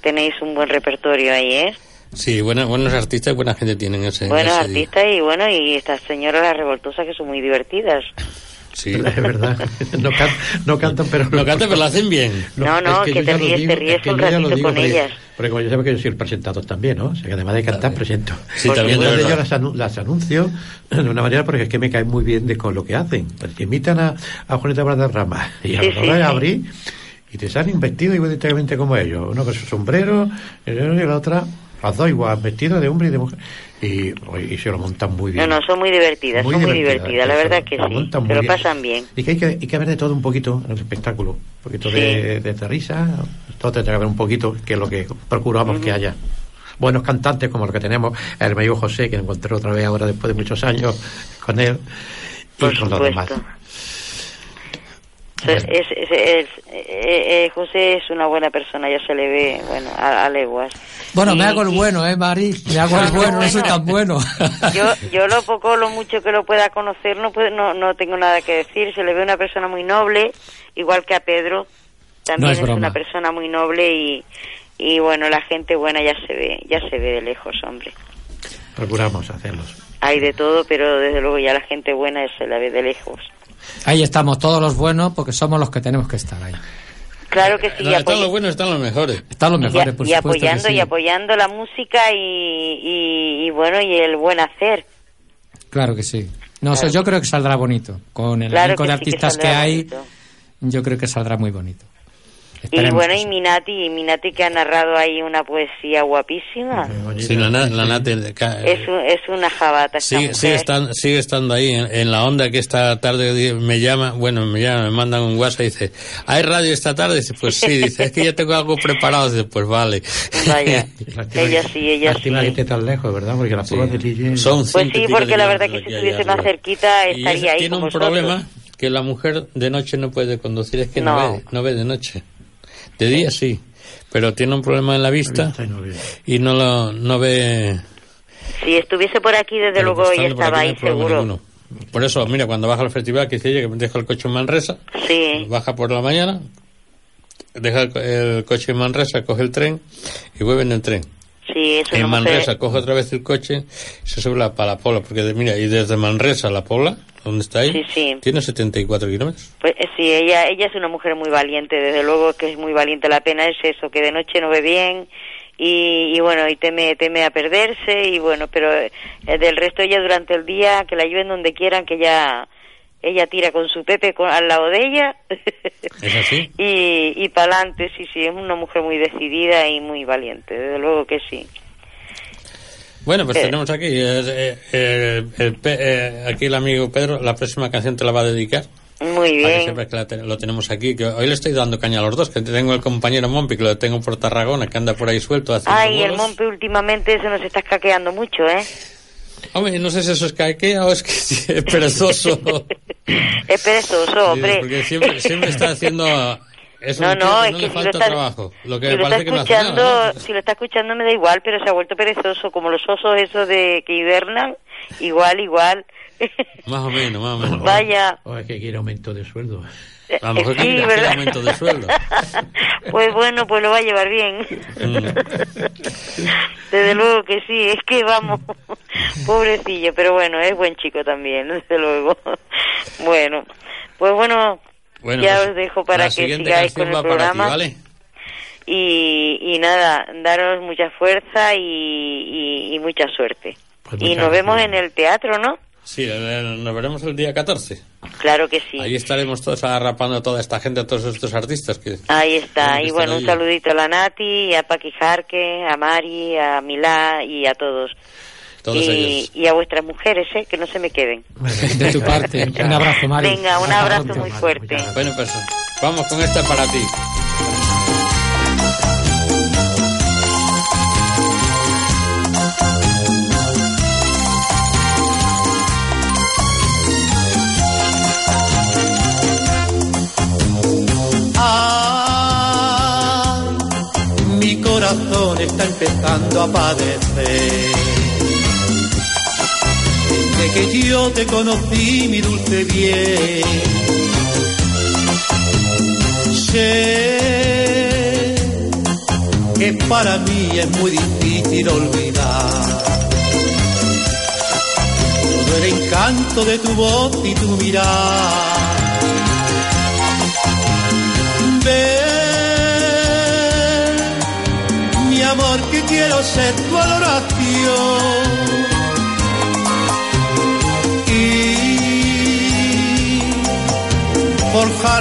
Tenéis un buen repertorio ahí, ¿eh? Sí, buena- buenos artistas y buena gente tienen ese, Buenos ese día. artistas y bueno, y estas señoras las revoltosas que son muy divertidas. Sí. Es verdad. No, can- no cantan, pero... Lo cantan, pero lo hacen bien. No, no, es que yo te ya lo ríes- digo- te ríes es que un yo ya lo ratito digo con porque- ellas. Porque como yo sé que yo soy el presentador también, ¿no? O sea, que además de cantar, presento. Sí, Por también Entonces yo las, anu- las anuncio de una manera porque es que me caen muy bien de con lo que hacen. Porque imitan a, a Juanita Valderrama y a Sí, los sí, abrí y te salen vestidos igualmente como ellos. Uno con su sombrero y la otra, las dos igual, vestidos de hombre y de mujer. Y, y se lo montan muy No, bien. no, son muy divertidas, son muy divertidas, la verdad que sí, montan se muy lo bien. pasan bien. Y que hay que, hay que haber de todo un poquito en el espectáculo. Un poquito Sí. de, de, de risa, todo tendrá que haber un poquito, que es lo que procuramos que haya. Buenos cantantes como los que tenemos, el amigo José, que encontré otra vez ahora después de muchos años con él, y Por con los demás. Supuesto. Es- es- es- es- eh, eh, José es una buena persona, ya se le ve, bueno, a, a leguas. Bueno, Y- me hago el bueno, ¿eh, Mari? Me hago el bueno, no soy tan bueno. Yo, yo lo poco, lo mucho que lo pueda conocer, no, puedo- no, no tengo nada que decir. Se le ve una persona muy noble, igual que a Pedro. También No es una persona muy noble y, y bueno, la gente buena ya se ve, ya se ve de lejos, hombre. Procuramos hacerlos. Hay de todo, pero desde luego ya la gente buena se la ve de lejos. Ahí estamos todos los buenos porque somos los que tenemos que estar ahí. Claro que sí, y, están los buenos están los mejores. Están los y- mejores, por y supuesto que apoyando sí. y apoyando la música y, y, y bueno y el buen hacer. Claro que sí. No, o sea, yo creo que saldrá bonito. Con el Claro elenco de sí que artistas que, hay, bonito. yo creo que saldrá muy bonito. Y bueno, y sí. Minati, y Minati que ha narrado ahí una poesía guapísima. Sí, la, na- la Nate de ca- Es, un- es una jabata. esta Sigue, sigue, estando, sigue estando ahí en, en la onda que esta tarde me llama, bueno, me llama, me mandan un WhatsApp y dice, ¿hay radio esta tarde? Dice, pues sí, dice, es que ya tengo algo preparado. Dice, pues vale. Vaya, ella sí, ella sí. tan lejos, ¿verdad? Porque las Sí. de Lille... Son Pues sí, porque la verdad que si estuviese más cerquita estaría ahí tiene un vosotros. problema que la mujer de noche no puede conducir, es que no, No. ve, no ve de noche. De día sí, pero tiene un problema en la vista Vista y no ve. y no lo no ve. Si estuviese por aquí, desde pero luego ella estaba ahí seguro. ninguno. Por eso, mira, cuando baja al festival, que dice ella que me deja el coche en Manresa, Sí, baja por la mañana, deja el, co- el coche en Manresa, coge el tren y vuelve en el tren. sí, En. Manresa coge otra vez el coche y se sube la, para la Pola, porque de- mira, y desde Manresa a la Pola, donde está ahí, Sí, sí. tiene 74 kilómetros. Pues eh, sí, ella, ella es una mujer muy valiente, desde luego que es muy valiente. La pena es eso, que de noche no ve bien y, y bueno, y teme, teme a perderse y bueno, pero eh, del resto ella durante el día, que la lleven donde quieran, que ella, ella tira con su Pepe con- al lado de ella ¿Es así? y, y para adelante, sí, sí, es una mujer muy decidida y muy valiente, desde luego que sí. Bueno, pues Eh. tenemos aquí, eh, eh, el eh, aquí el amigo Pedro, la próxima canción te la va a dedicar. Muy Para que bien. sepas que la te- lo tenemos aquí, que hoy le estoy dando caña a los dos, que tengo el compañero Mompi, que lo tengo por Tarragona, que anda por ahí suelto haciendo Ay, el bolos. Monpe últimamente se nos está escaqueando mucho, ¿eh? Hombre, no sé si eso es caquea o es que es perezoso. Es perezoso, hombre. porque siempre, siempre está haciendo... No, no, que es no que si lo está, trabajo. Lo que si me lo está parece que no hace escuchando, nada, ¿no? si lo está escuchando me da igual, pero se ha vuelto perezoso, como los osos esos de que hibernan, igual, igual. Más o menos, más o menos. Vaya. O es que quiere aumento de sueldo. A lo mejor Sí, quiere- aumento de sueldo. pues bueno, pues lo va a llevar bien. Desde luego que sí, es que vamos, pobrecillo, pero bueno, es buen chico también, desde luego. Bueno, pues bueno, Bueno, ya pues, os dejo para que sigáis con el ti, programa. ¿vale? Y, y nada, daros mucha fuerza y, y- y mucha suerte. Pues y nos vemos en el teatro, ¿no? Sí, eh, nos veremos el día 14. Claro que sí. Ahí estaremos todos agarrapando a toda esta gente, a todos estos artistas que... Ahí está. Que Y bueno, un saludito a la Nati, a Paqui Jarque, a Mari, a Milá y a todos. Todos y, ellos. y a vuestras mujeres, ¿eh? que no se me queden. De tu parte. Un abrazo, Mari. Venga, un abrazo muy fuerte. Bueno, pues vamos con esta para ti. Ah, mi corazón está empezando a padecer. Desde que yo te conocí, mi dulce bien. Sé que para mí es muy difícil olvidar. Todo el encanto de tu voz y tu mirar. Ven, mi amor, que quiero ser tu adoración.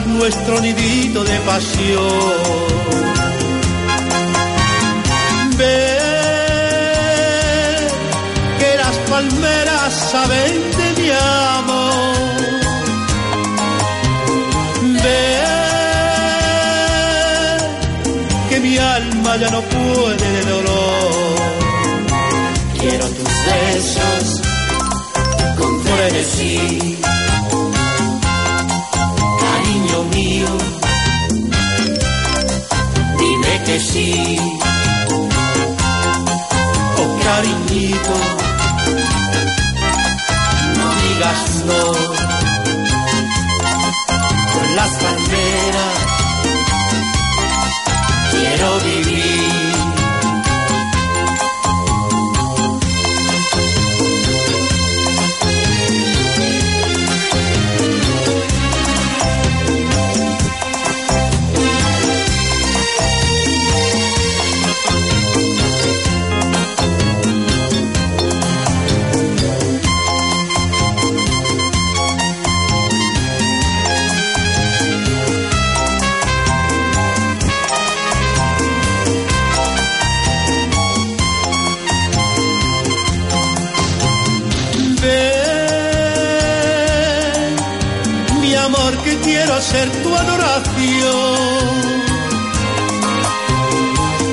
Nuestro nidito de pasión. Ven, que las palmeras saben de mi amor. Ven, que mi alma ya no puede de dolor. Quiero tus besos con frenesí, cariñito, no digas no. Con las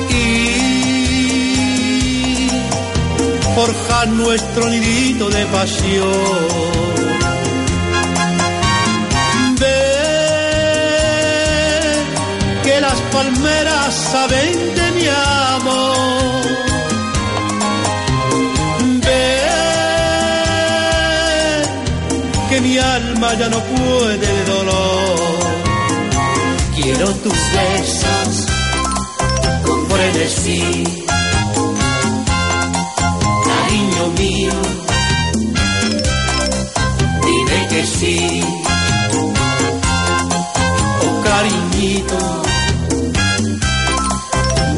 Y forjar nuestro nidito de pasión. Ven, que las palmeras saben de mi amor. Ven, que mi alma ya no puede de dolor. Quiero tus besos con frenesí, cariño mío. Dime que sí, oh cariñito,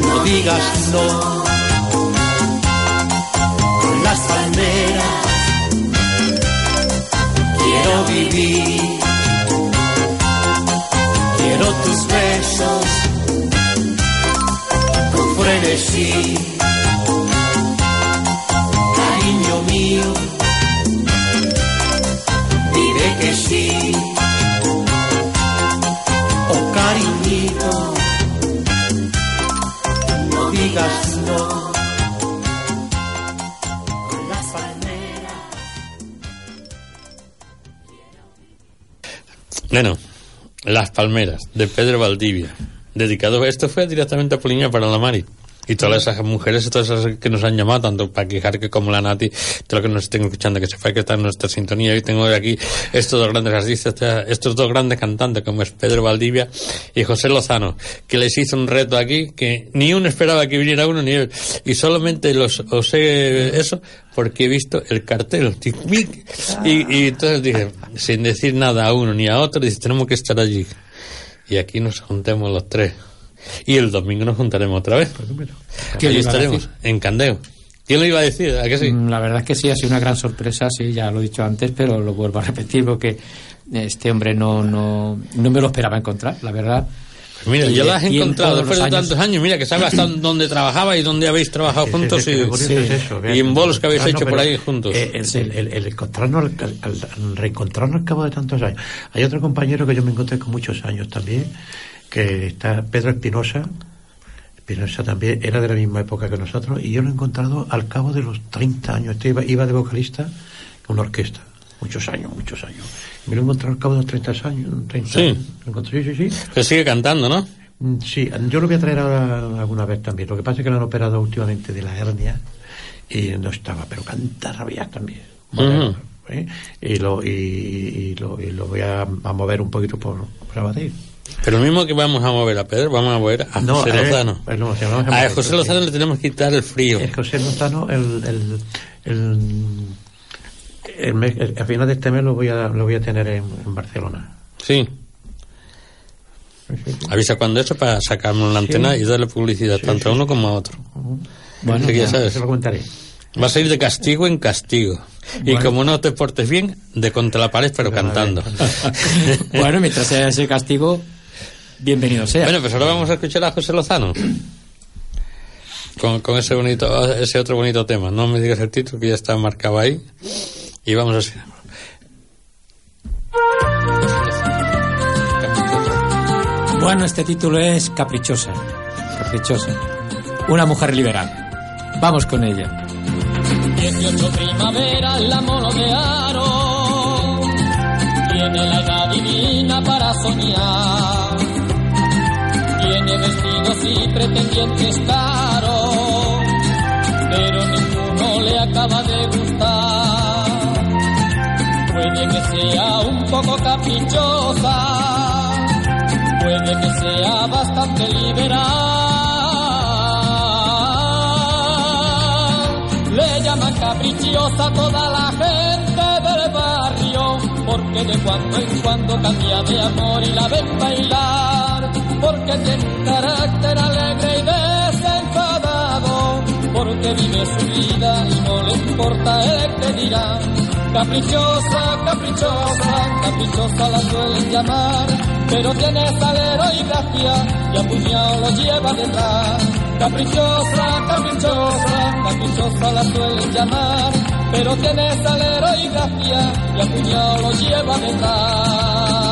no digas no. Con las palmeras quiero vivir. Tus besos con frenesí. Cariño mío, dime que sí. Oh cariñito, no digas no. Bueno, Las Palmeras, de Pedro Valdivia. Dedicado, esto fue directamente a Poliña para la Mari. Y todas esas mujeres, y todas esas que nos han llamado, tanto para quejar que como la Nati, todo lo que nos estén escuchando, que se fue que está en nuestra sintonía. Hoy tengo aquí estos dos grandes artistas, estos dos grandes cantantes, como es Pedro Valdivia y José Lozano, que les hizo un reto aquí que ni uno esperaba que viniera uno ni él. Y solamente los, os sé eso porque he visto el cartel. Y, y entonces dije, sin decir nada a uno ni a otro, dice, tenemos que estar allí. Y aquí nos juntemos los tres. Y el domingo nos juntaremos otra vez. ¿Qué Allí le iba a estaremos, en Candeo. ¿Quién lo iba a decir? ¿A que sí? Mm, La verdad es que sí, ha sido una gran sorpresa, sí, ya lo he dicho antes, pero lo vuelvo a repetir porque este hombre no, no, no me lo esperaba encontrar, la verdad. Pues mira, ya lo has encontrado después de tantos años. Mira, que sabes hasta dónde trabajaba y dónde habéis trabajado Sí, sí, juntos sí, y, curioso es eso, y en bolos que habéis encontrarnos, hecho por ahí juntos. eh, el, el- el- el encontrarnos, al reencontrarnos al cabo de tantos años. Hay otro compañero que yo me encontré con muchos años también, que está Pedro Espinosa. Espinosa también era de la misma época que nosotros, y yo lo he encontrado al cabo de los 30 años. Este iba, iba de vocalista en una orquesta. Muchos años, muchos años. Me lo he encontrado al cabo de los 30 años. 30 Sí. años. Lo encontré, sí, sí, sí. Que sigue cantando, ¿no? Mm, Sí, yo lo voy a traer ahora alguna vez también. Lo que pasa es que lo han operado últimamente de la hernia y no estaba, pero canta rabia también. ¿eh? Y, lo, y, y lo, y lo voy a, a mover un poquito por, por Abadía. Pero mismo que vamos a mover a Pedro, vamos a mover a No, José a él, Lozano. pues no, si a a José sí. Lozano le tenemos que quitar el frío. El José Lozano, el, el, el, el mes- el- a final de este mes lo voy a, lo voy a tener en, en Barcelona. Sí. Avisa cuando eso para sacarnos la antena y darle publicidad Sí, tanto a sí, uno como a otro. Bueno, Así que ya sabes. se lo comentaré. Vas a ir de castigo en castigo. Y Bueno. como no te portes bien, de contra la pared, pero cantando. bueno, mientras sea ese castigo, bienvenido sea. Bueno, pues ahora vamos a escuchar a José Lozano. Con, con ese bonito, ese otro bonito tema. No me digas el título que ya está marcado ahí. Y vamos así. Bueno, este título es Caprichosa. Caprichosa. Una mujer liberal. Vamos con ella. 18 primaveras la. Tiene la edad divina para soñar. Y pretendientes caros. Pero ninguno le acaba de gustar. Puede que sea un poco caprichosa. Puede que sea bastante liberal. Le llaman caprichosa toda la gente del barrio, porque de cuando en cuando cambia de amor y la ven bailar, porque tiene carácter alegre y desenfadado, porque vive su vida y no le importa el que dirá. Caprichosa, caprichosa, caprichosa la suelen llamar, pero tiene salero y gracia y a puñado lo lleva detrás. Caprichosa, caprichosa, caprichosa la suelen llamar, pero tiene salero y gracia y a puñado lo lleva detrás.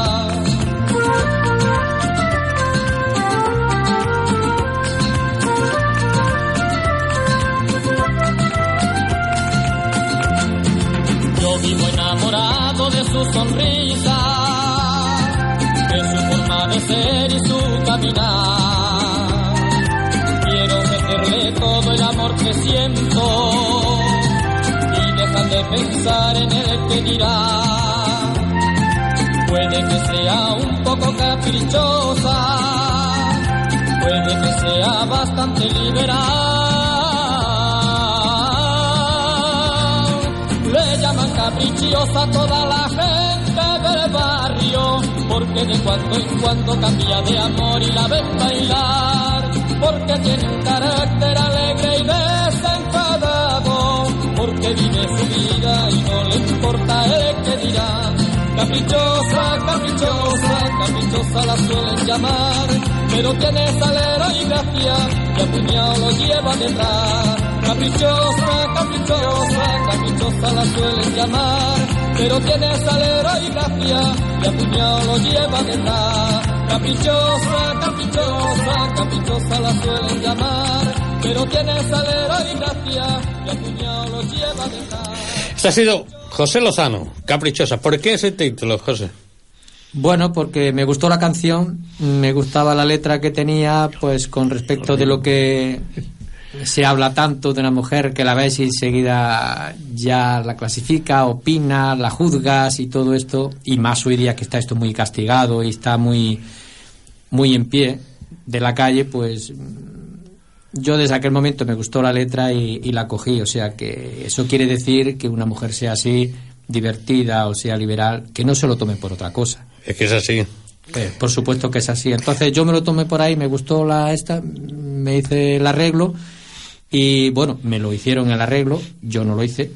De su sonrisa, de su forma de ser y su caminar. Quiero meterle todo el amor que siento y dejar de pensar en el que dirá. Puede que sea un poco caprichosa, puede que sea bastante liberal. Le llaman caprichosa toda la gente del barrio, porque de cuando en cuando cambia de amor y la ven bailar, porque tiene un carácter alegre y desenfadado, porque vive su vida y no le importa el que dirá. Caprichosa, caprichosa, caprichosa la suelen llamar, pero tiene salero y gracia y a puñado lo lleva detrás. Caprichosa, caprichosa, caprichosa la suelen llamar, pero tiene salero y gracia y a puñado lo lleva detrás. Caprichosa, caprichosa, caprichosa la suelen llamar, pero tiene salero y gracia y a puñado lo lleva detrás. Este ha sido José Lozano, Caprichosa. ¿Por qué ese título, José? Bueno, porque me gustó la canción, me gustaba la letra que tenía, pues con respecto de lo que se habla tanto de una mujer que la ves y enseguida ya la clasifica, opina, la juzgas y todo esto, y más hoy día que está esto muy castigado y está muy, muy en pie de la calle, pues yo desde aquel momento me gustó la letra y, y la cogí, o sea que eso quiere decir que una mujer sea así, divertida o sea liberal, que no se lo tome por otra cosa. Es que es así. Eh, por supuesto que es así. Entonces yo me lo tomé por ahí, me gustó la esta, me hice el arreglo Y bueno, me lo hicieron el arreglo, yo no lo hice,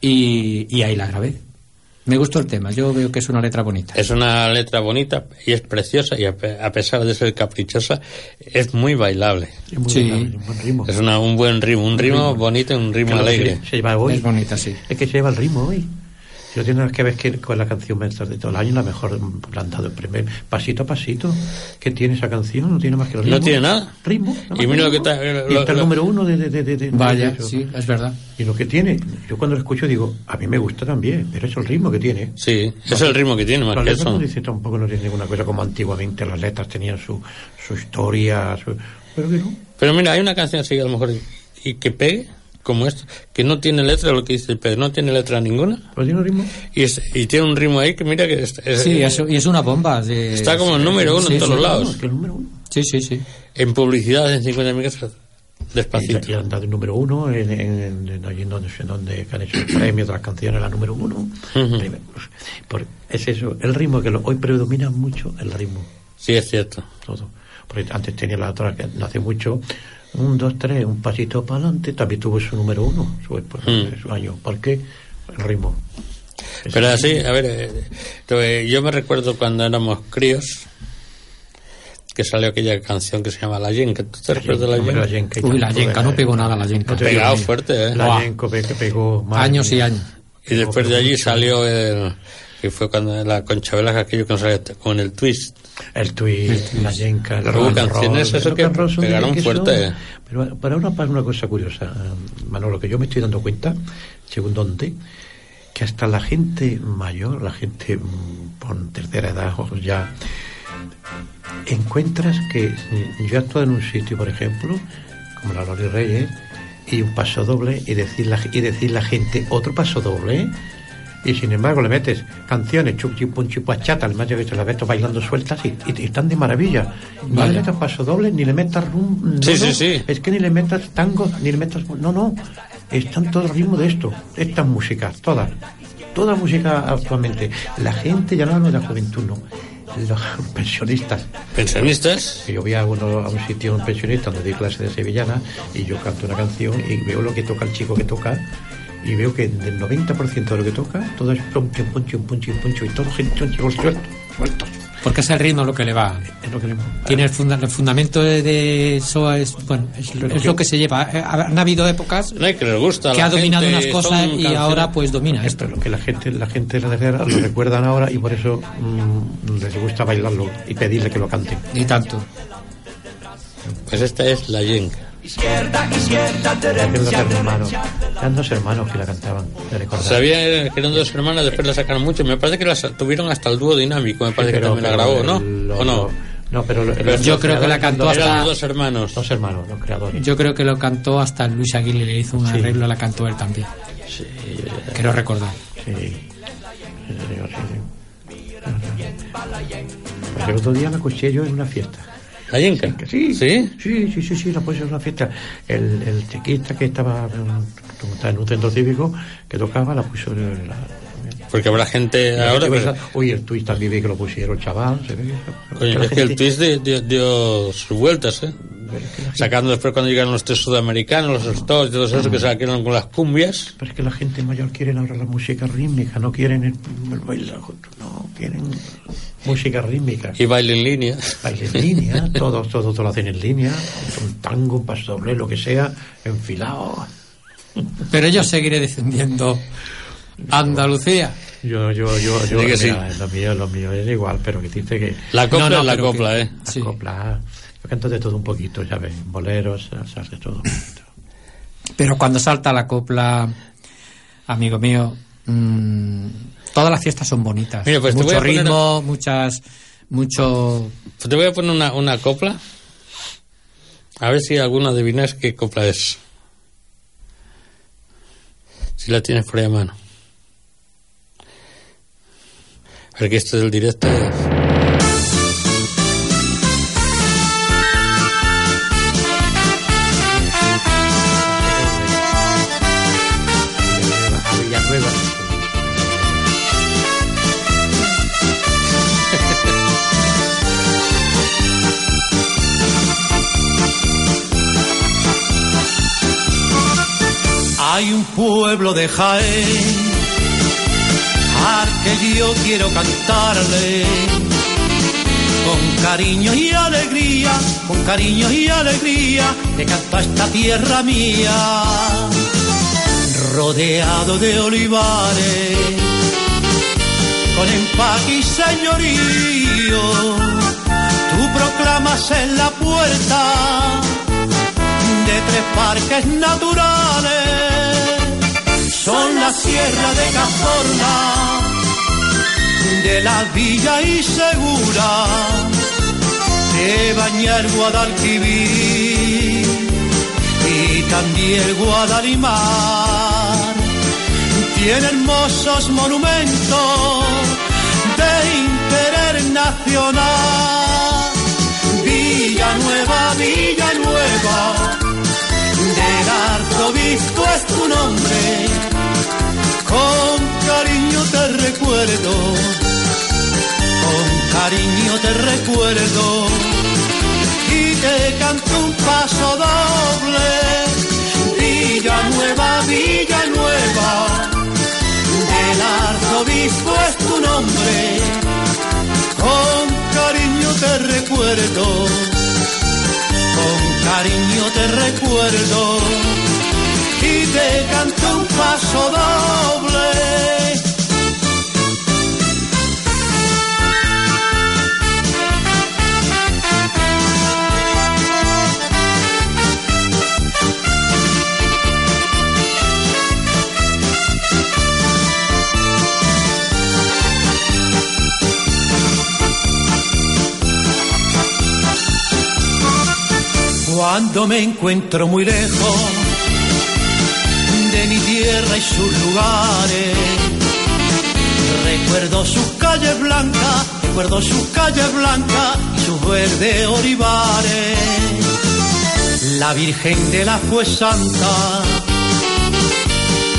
y, y ahí la grabé. Me gustó el tema, yo veo que es una letra bonita. Es una letra bonita y es preciosa y a, pe- a pesar de ser caprichosa, es muy bailable. Es muy Sí. bailable, un buen ritmo. Es una- un buen ritmo, un ritmo bonito y un ritmo alegre. Se, se lleva hoy. Es bonita, sí. Es que se lleva el ritmo hoy. Yo tengo que ver que con la canción maestra de todo el año, la mejor dado el primer pasito a pasito. ¿Qué tiene esa canción? No tiene más que el ritmo. No tiene nada. Ritmo. Y mira lo que está- Y está el lo- número uno de, de, de, Vaya, sí, es verdad. Y lo que tiene, yo cuando lo escucho digo, a mí me gusta también, pero es el ritmo que tiene. Sí, es el ritmo que tiene, más Las que eso. no dice tampoco no tiene ninguna cosa como antiguamente las letras tenían su, su historia, su- pero que no. Pero mira, hay una canción así que a lo mejor y que pegue, como esta, que no tiene letra, lo que dice Pedro, no tiene letra ninguna. Pero tiene un ritmo. Y, es- y tiene un ritmo ahí que mira que es, es- Sí, y es una bomba. de- está como el número uno Sí, en todos sí, los lados. Que el número uno. Sí, sí, sí. En publicidad en 50 mil Y, despacito. y han dado el número uno en, en, en- en donde, en donde han hecho el premio de las canciones, la número uno. Por- es eso, el ritmo que lo- hoy predomina mucho el ritmo, Sí, es cierto. todo. Porque antes tenía la otra que no hace mucho, un, dos, tres, un pasito para adelante, también tuvo su número uno, su, Mm. su año. ¿Por qué? El ritmo. Es Pero así. a ver, eh, eh, yo me recuerdo cuando éramos críos que salió aquella canción que se llama La Yenka. ¿Tú te recuerdas de La la yenca y Uy, la yenca, no pegó nada la yenca. Pegado fuerte, ¿eh? La yenca pegó Años y años. Y después de allí salió el... que fue cuando la Concha Velasco, aquello que nos salía con el twist. El twist, la yenca, el Hubo canciones eso que pegaron fuerte. Pero, pero ahora pasa una cosa curiosa, eh, Manolo, que yo me estoy dando cuenta, según donde, que hasta la gente mayor, la gente mm, con tercera edad o ya, encuentras que mm, yo actúo en un sitio, por ejemplo, como la Lori Reyes, y un paso doble, y decir la, y decir la gente otro paso doble, y sin embargo le metes canciones, chup, chup, pum, chup, chata, al macho que te las ves bailando sueltas y, y- y están de maravilla. Vaya. le metas paso doble, ni le metas rum, no, Sí, sí, no, sí. Es que ni le metas tango, ni le metas. No, no. Están todo el ritmo de esto. Estas músicas, todas. Toda música actualmente. La gente, ya no hablo de la juventud, no. Los pensionistas. Pensionistas. Yo voy a, uno, a un sitio, un pensionista, donde doy clase de sevillana, y yo canto una canción y veo lo que toca el chico que toca, y veo que del 90% de lo que toca, todo es poncho, poncho, poncho, poncho, y todo gente sueltos, sueltos. Porque es el ritmo lo que le va. Es lo que le- Tiene el, funda- el fundamento de, de eso, es, bueno, es, lo- es lo que se lleva. Eh, Han habido épocas No que les gusta. que ha dominado unas cosas y canciones- ahora pues domina Esto es lo que la gente, la gente de la tercera lo recuerdan ahora y por eso mm, les gusta bailarlo y pedirle que lo canten. Ni tanto. Pues esta es La Yenka. Eran dos hermanos, eran dos hermanos que la cantaban. Sabía que eran dos hermanas, después la sacaron mucho. Me parece que las tuvieron hasta el dúo dinámico, me parece Pero- que también la grabó, ¿no? lo- ¿O no? No, pero, lo- Pero yo creo que la cantó hasta- los dos hermanos. Dos hermanos, los creadores. Yo creo que lo cantó hasta Luis Aguilera, le hizo un Sí. arreglo, la cantó él también. Sí, Quiero recordar. sí. Sí, sí, sí. El otro día la escuché yo en una fiesta. ¿La Yenka? Sí, ¿Sí? sí, sí, sí, sí, la puse en una fiesta. El, el chiquista que estaba, en un centro cívico, que tocaba, la puso en la... Porque habrá gente ahora... pero- Uy, el twist también vi que lo pusieron, chaval. Se ve la es que el twist dio, dio- dio sus vueltas, ¿eh? Sacando después cuando llegaron los tres sudamericanos, los Stones, y todos esos que sacaron con las cumbias. Pero es que la gente mayor quiere ahora la música rítmica, no quieren el, el baile, no, quieren música rítmica. Y baile en línea. Baile en línea, todos, todos, todos lo hacen en línea, un tango, un paso doble, lo que sea, enfilado. Pero yo seguiré defendiendo Andalucía. Yo, yo, yo, yo, Di que sí. mira, lo mío, lo mío es igual, pero que dice que La copla No, la copla, que- ¿eh? la Sí. copla, yo canto de todo un poquito, ¿sabes? Boleros, salsas, de todo. Pero cuando salta la copla, amigo mío, mm, todas las fiestas son bonitas. Mira, pues Mucho a ritmo, muchas, mucho. Pues te voy a poner una, una copla. A ver si alguno adivinas qué copla es. Si la tienes por ahí a mano. Que esto del es... Villanueva. un pueblo de Jaén al que yo quiero cantarle. Con cariño y alegría, con cariño y alegría, le canto esta tierra mía, rodeado de olivares, con empaque y señorío, tú proclamas en la puerta de tres parques naturales, son la sierra de Cazorla, de la Villa y Segura, de Bañar Guadalquivir y también Guadalimar. Tiene hermosos monumentos de interés nacional. Villa Nueva, Villa Nueva, del arzobispo es tu nombre, con cariño te recuerdo, con cariño te recuerdo, y te canto un paso doble, Villa Nueva, Villa Nueva, del arzobispo es tu nombre, con cariño te recuerdo. Con cariño te recuerdo te canto un paso doble. Cuando me encuentro muy lejos tierra y sus lugares, recuerdo sus calles blancas, recuerdo sus calles blancas y sus verdes olivares. La Virgen de la Fue Santa,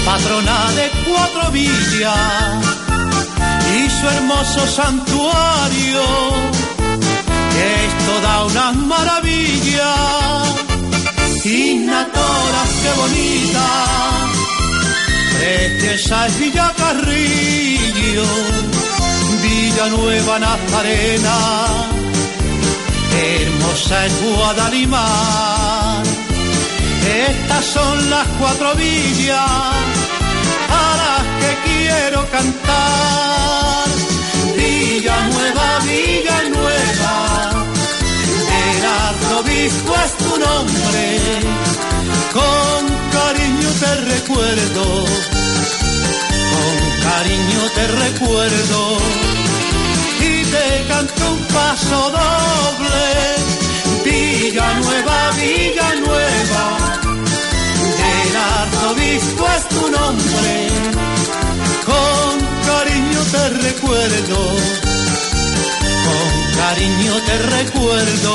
patrona de cuatro villas y su hermoso santuario que es toda una maravilla. Ignatora, qué bonita, preciosa es Villa Carrillo, Villa Nueva Nazarena, hermosa es Guadalimar. Estas son las cuatro villas a las que quiero cantar. Villa Nueva, Villa Nueva, el arzobispo es tu nombre, con te recuerdo, con cariño te recuerdo, y te canto un paso doble, Villa Nueva, Villa Nueva, el arzobispo es tu nombre, con cariño te recuerdo, con cariño te recuerdo.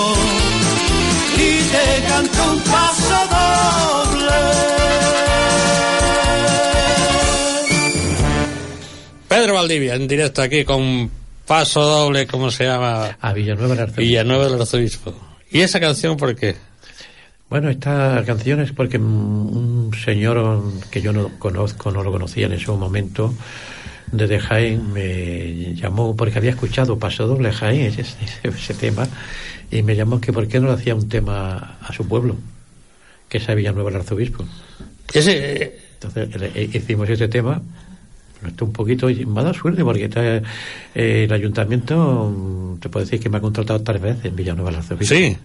Y te canto un paso doble. Valdivia, en directo aquí con paso doble, ¿cómo se llama? A Villanueva del Arzobispo. Villanueva del Arzobispo. ¿Y esa canción por qué? Bueno, esta canción es porque un señor que yo no conozco, no lo conocía en ese momento, desde Jaén, me llamó porque había escuchado Paso Doble Jaén, ese, tema, y me llamó que por qué no le hacía un tema a su pueblo, que es a Villanueva del Arzobispo. Ese, Entonces eh, hicimos ese tema, esto un poquito, dado suerte porque está, eh, el ayuntamiento, mm, te puedo decir que me ha contratado tres veces en Villanueva Arzobispo. sí,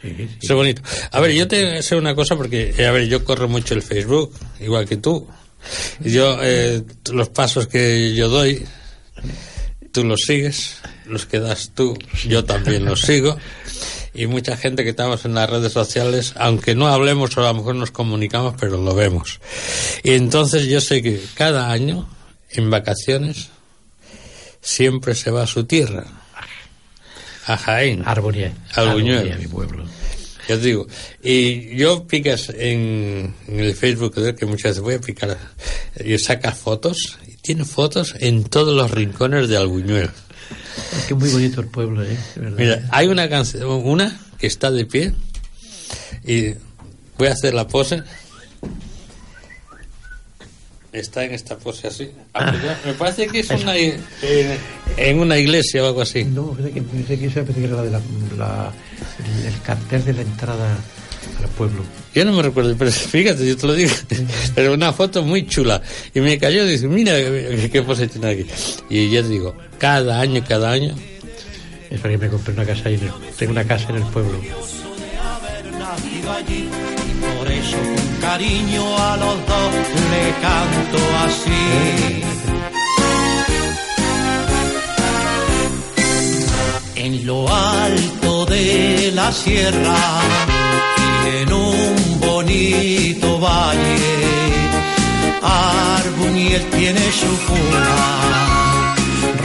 Sí, sí. eso es bonito. A ver, yo te sé una cosa porque, eh, a ver, yo corro mucho el Facebook, igual que tú. Yo, eh, los pasos que yo doy, tú los sigues, los que das tú, yo también los sigo. Y mucha gente que estamos en las redes sociales, aunque no hablemos o a lo mejor nos comunicamos, pero lo vemos. Y entonces yo sé que cada año, en vacaciones, siempre se va a su tierra, a Jaén. Arboñé. Al Buñuel. Mi pueblo. Ya te digo, y yo picas en, en el Facebook, que muchas veces voy a picar, y sacas fotos, y tiene fotos en todos los rincones de Albuñuel. Es que es muy bonito el pueblo, ¿eh? Verdad. Mira, hay una canción, una que está de pie, y voy a hacer la pose. Está en esta pose así. apoyado. Me parece que es una, i- en, una iglesia o algo así. No, pensé que, pensé que esa pensé que era la de la, la- el, el cartel de la entrada al pueblo. Yo no me recuerdo, pero fíjate, yo te lo digo. Pero una foto muy chula. Y me cayó y dice, mira qué qué pose tiene aquí. Y ya te digo, cada año, cada año. Es para que me compré una casa ahí. en el- tengo una casa en el pueblo. Por eso con cariño a los dos le canto así. En lo alto de la sierra y en un bonito valle, Arbuñel tiene su cuna,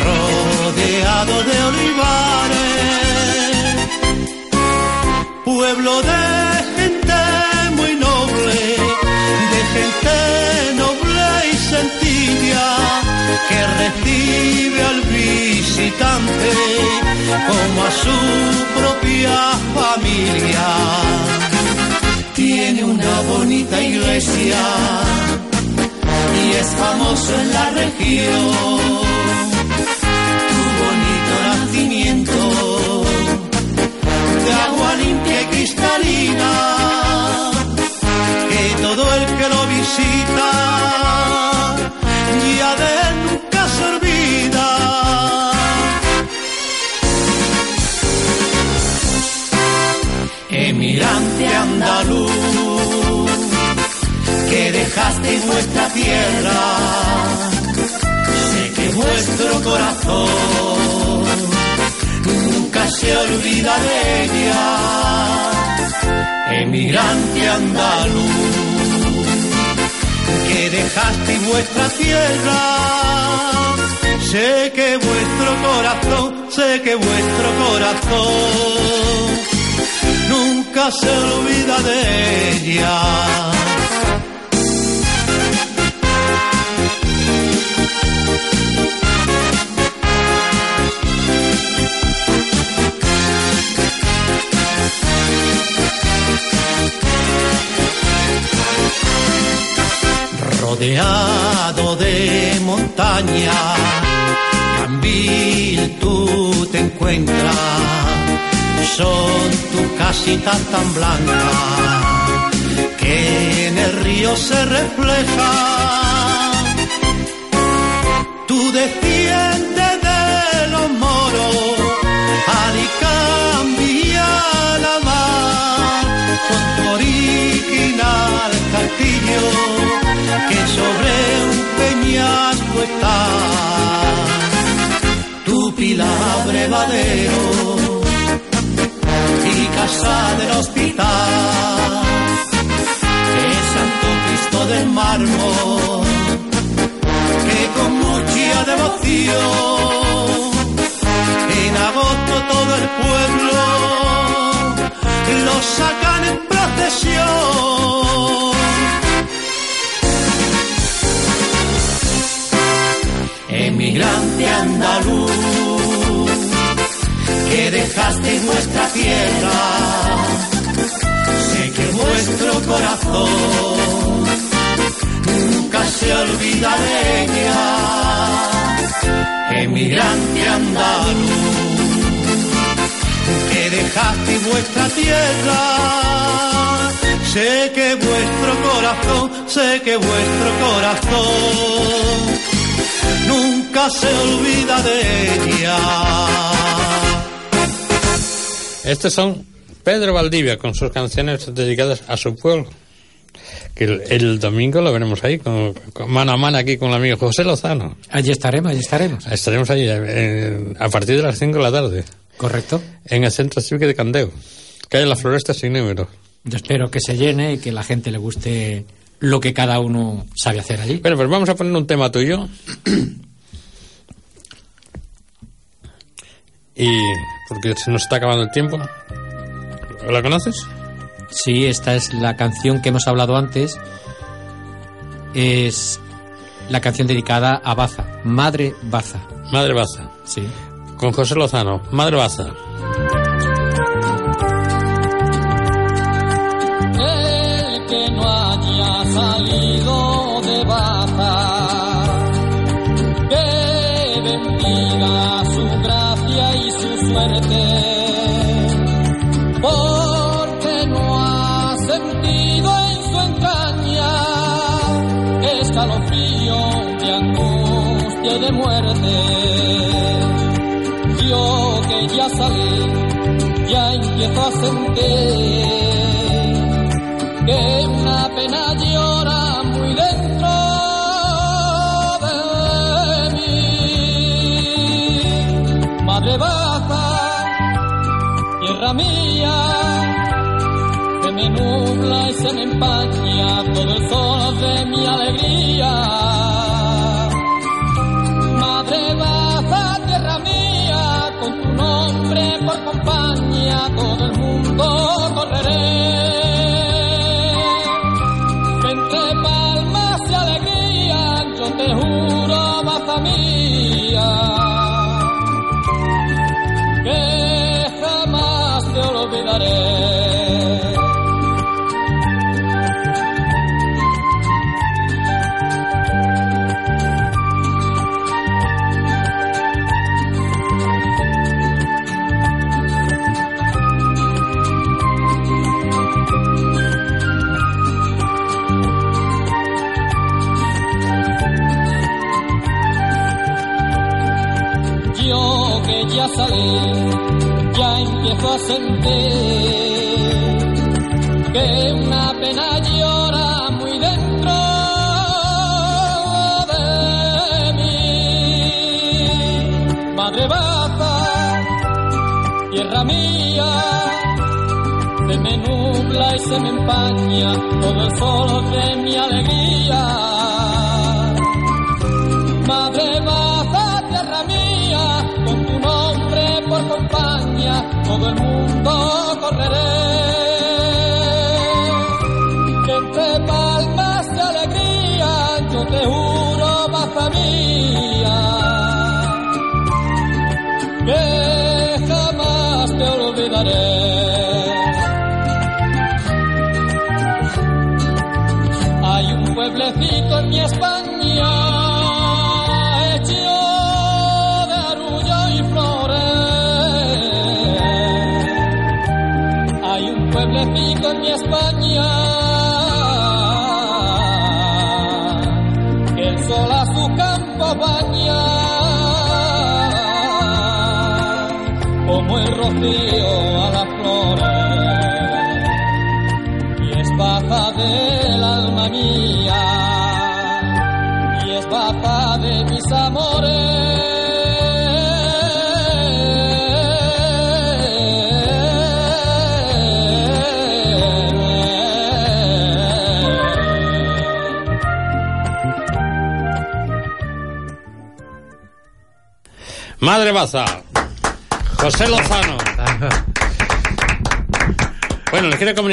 rodeado de olivares pueblo de que recibe al visitante como a su propia familia. Tiene una bonita iglesia y es famoso en la región. Tu bonito nacimiento de agua limpia y cristalina, todo el que lo visita ya de nunca se olvida. Emigrante andaluz, que dejaste vuestra tierra, sé que vuestro corazón nunca se olvida de ella. Emigrante andaluz, que dejaste vuestra tierra. Sé que vuestro corazón, sé que vuestro corazón nunca se olvida de ella. Rodeado de montaña, Cambil tú te encuentras, son tus casitas tan blancas que en el río se refleja. Tú desciendes de los moros, Alicambi y Alamar, con tu original castillo que sobre un peñasco está. Tu pilar brevadero y casa del hospital, es Santo Cristo del mármol, que con mucha devoción en agosto todo el pueblo lo sacan en procesión. Emigrante andaluz, que dejaste nuestra tierra, sé que vuestro corazón nunca se olvida de ella. Emigrante andaluz, que dejaste vuestra tierra, sé que vuestro corazón, sé que vuestro corazón nunca se olvida de ella. Estos son Pedro Valdivia con sus canciones dedicadas a su pueblo. Que el, el domingo lo veremos ahí, con, con mano a mano aquí con el amigo José Lozano. Allí estaremos, allí estaremos. Estaremos ahí eh, a partir de las 5 de la tarde. Correcto. En el Centro Cívico de Candeo. Calle La Floresta sin número. Yo espero que se llene y que la gente le guste lo que cada uno sabe hacer allí. Bueno, pues vamos a poner un tema tuyo. y porque se nos está acabando el tiempo. ¿La conoces? Sí, esta es la canción que hemos hablado antes. Es la canción dedicada a Baza, Madre Baza. Madre Baza. Sí. Con José Lozano. Madre Baza. Ya empiezo a sentir que una pena llora muy dentro de mí. Madre baja, tierra mía, se me nubla y se me empaña todo el sol de mi alegría. Todo el mundo correré.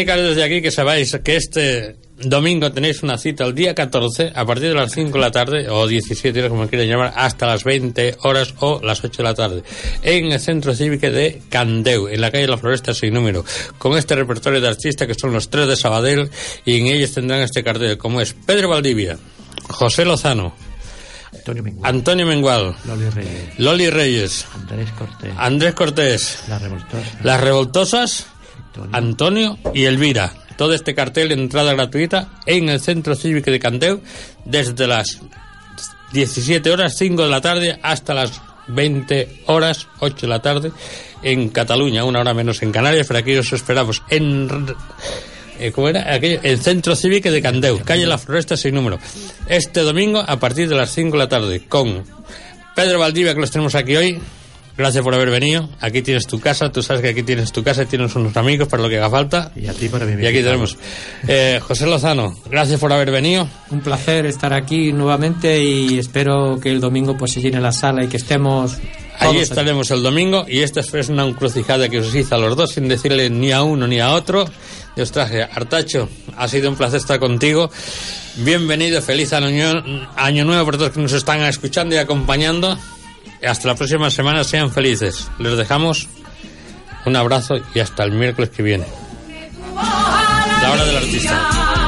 Desde aquí que sabáis que este domingo tenéis una cita el día 14 a partir de las 5 de la tarde o 17 horas como quieran llamar hasta las 20 horas o las 8 de la tarde en el Centro Cívico de Candeu en la calle La Floresta sin número con este repertorio de artistas que son los tres de Sabadell y en ellos tendrán este cartel como es Pedro Valdivia José Lozano Antonio Mengual, Antonio Mengual Loli Reyes, Loli Reyes Andrés Cortés, Andrés Cortés La Revoltosa, Las Revoltosas Antonio, y Elvira. Todo este cartel entrada gratuita en el Centro Cívico de Candeu desde las 17 horas 5 de la tarde hasta las 20 horas 8 de la tarde en Cataluña, una hora menos en Canarias, pero aquí os esperamos en eh, ¿cómo era? Aquello, el Centro Cívico de Candeu, calle La Floresta sin número. Este domingo a partir de las 5 de la tarde con Pedro Valdivia que los tenemos aquí hoy. Gracias por haber venido. Aquí tienes tu casa. Tú sabes que aquí tienes tu casa y tienes unos amigos para lo que haga falta. y a ti para mi Y aquí tenemos. Eh, José Lozano, gracias por haber venido. Un placer estar aquí nuevamente y espero que el domingo pues se llene la sala y que estemos Allí estaremos el domingo y esta es una encrucijada que os hice a los dos sin decirle ni a uno ni a otro. Yo os traje Artacho, ha sido un placer estar contigo. Bienvenido, feliz año, año nuevo por todos que nos están escuchando y acompañando. Hasta la próxima semana, sean felices. Les dejamos un abrazo y hasta el miércoles que viene. La hora del artista.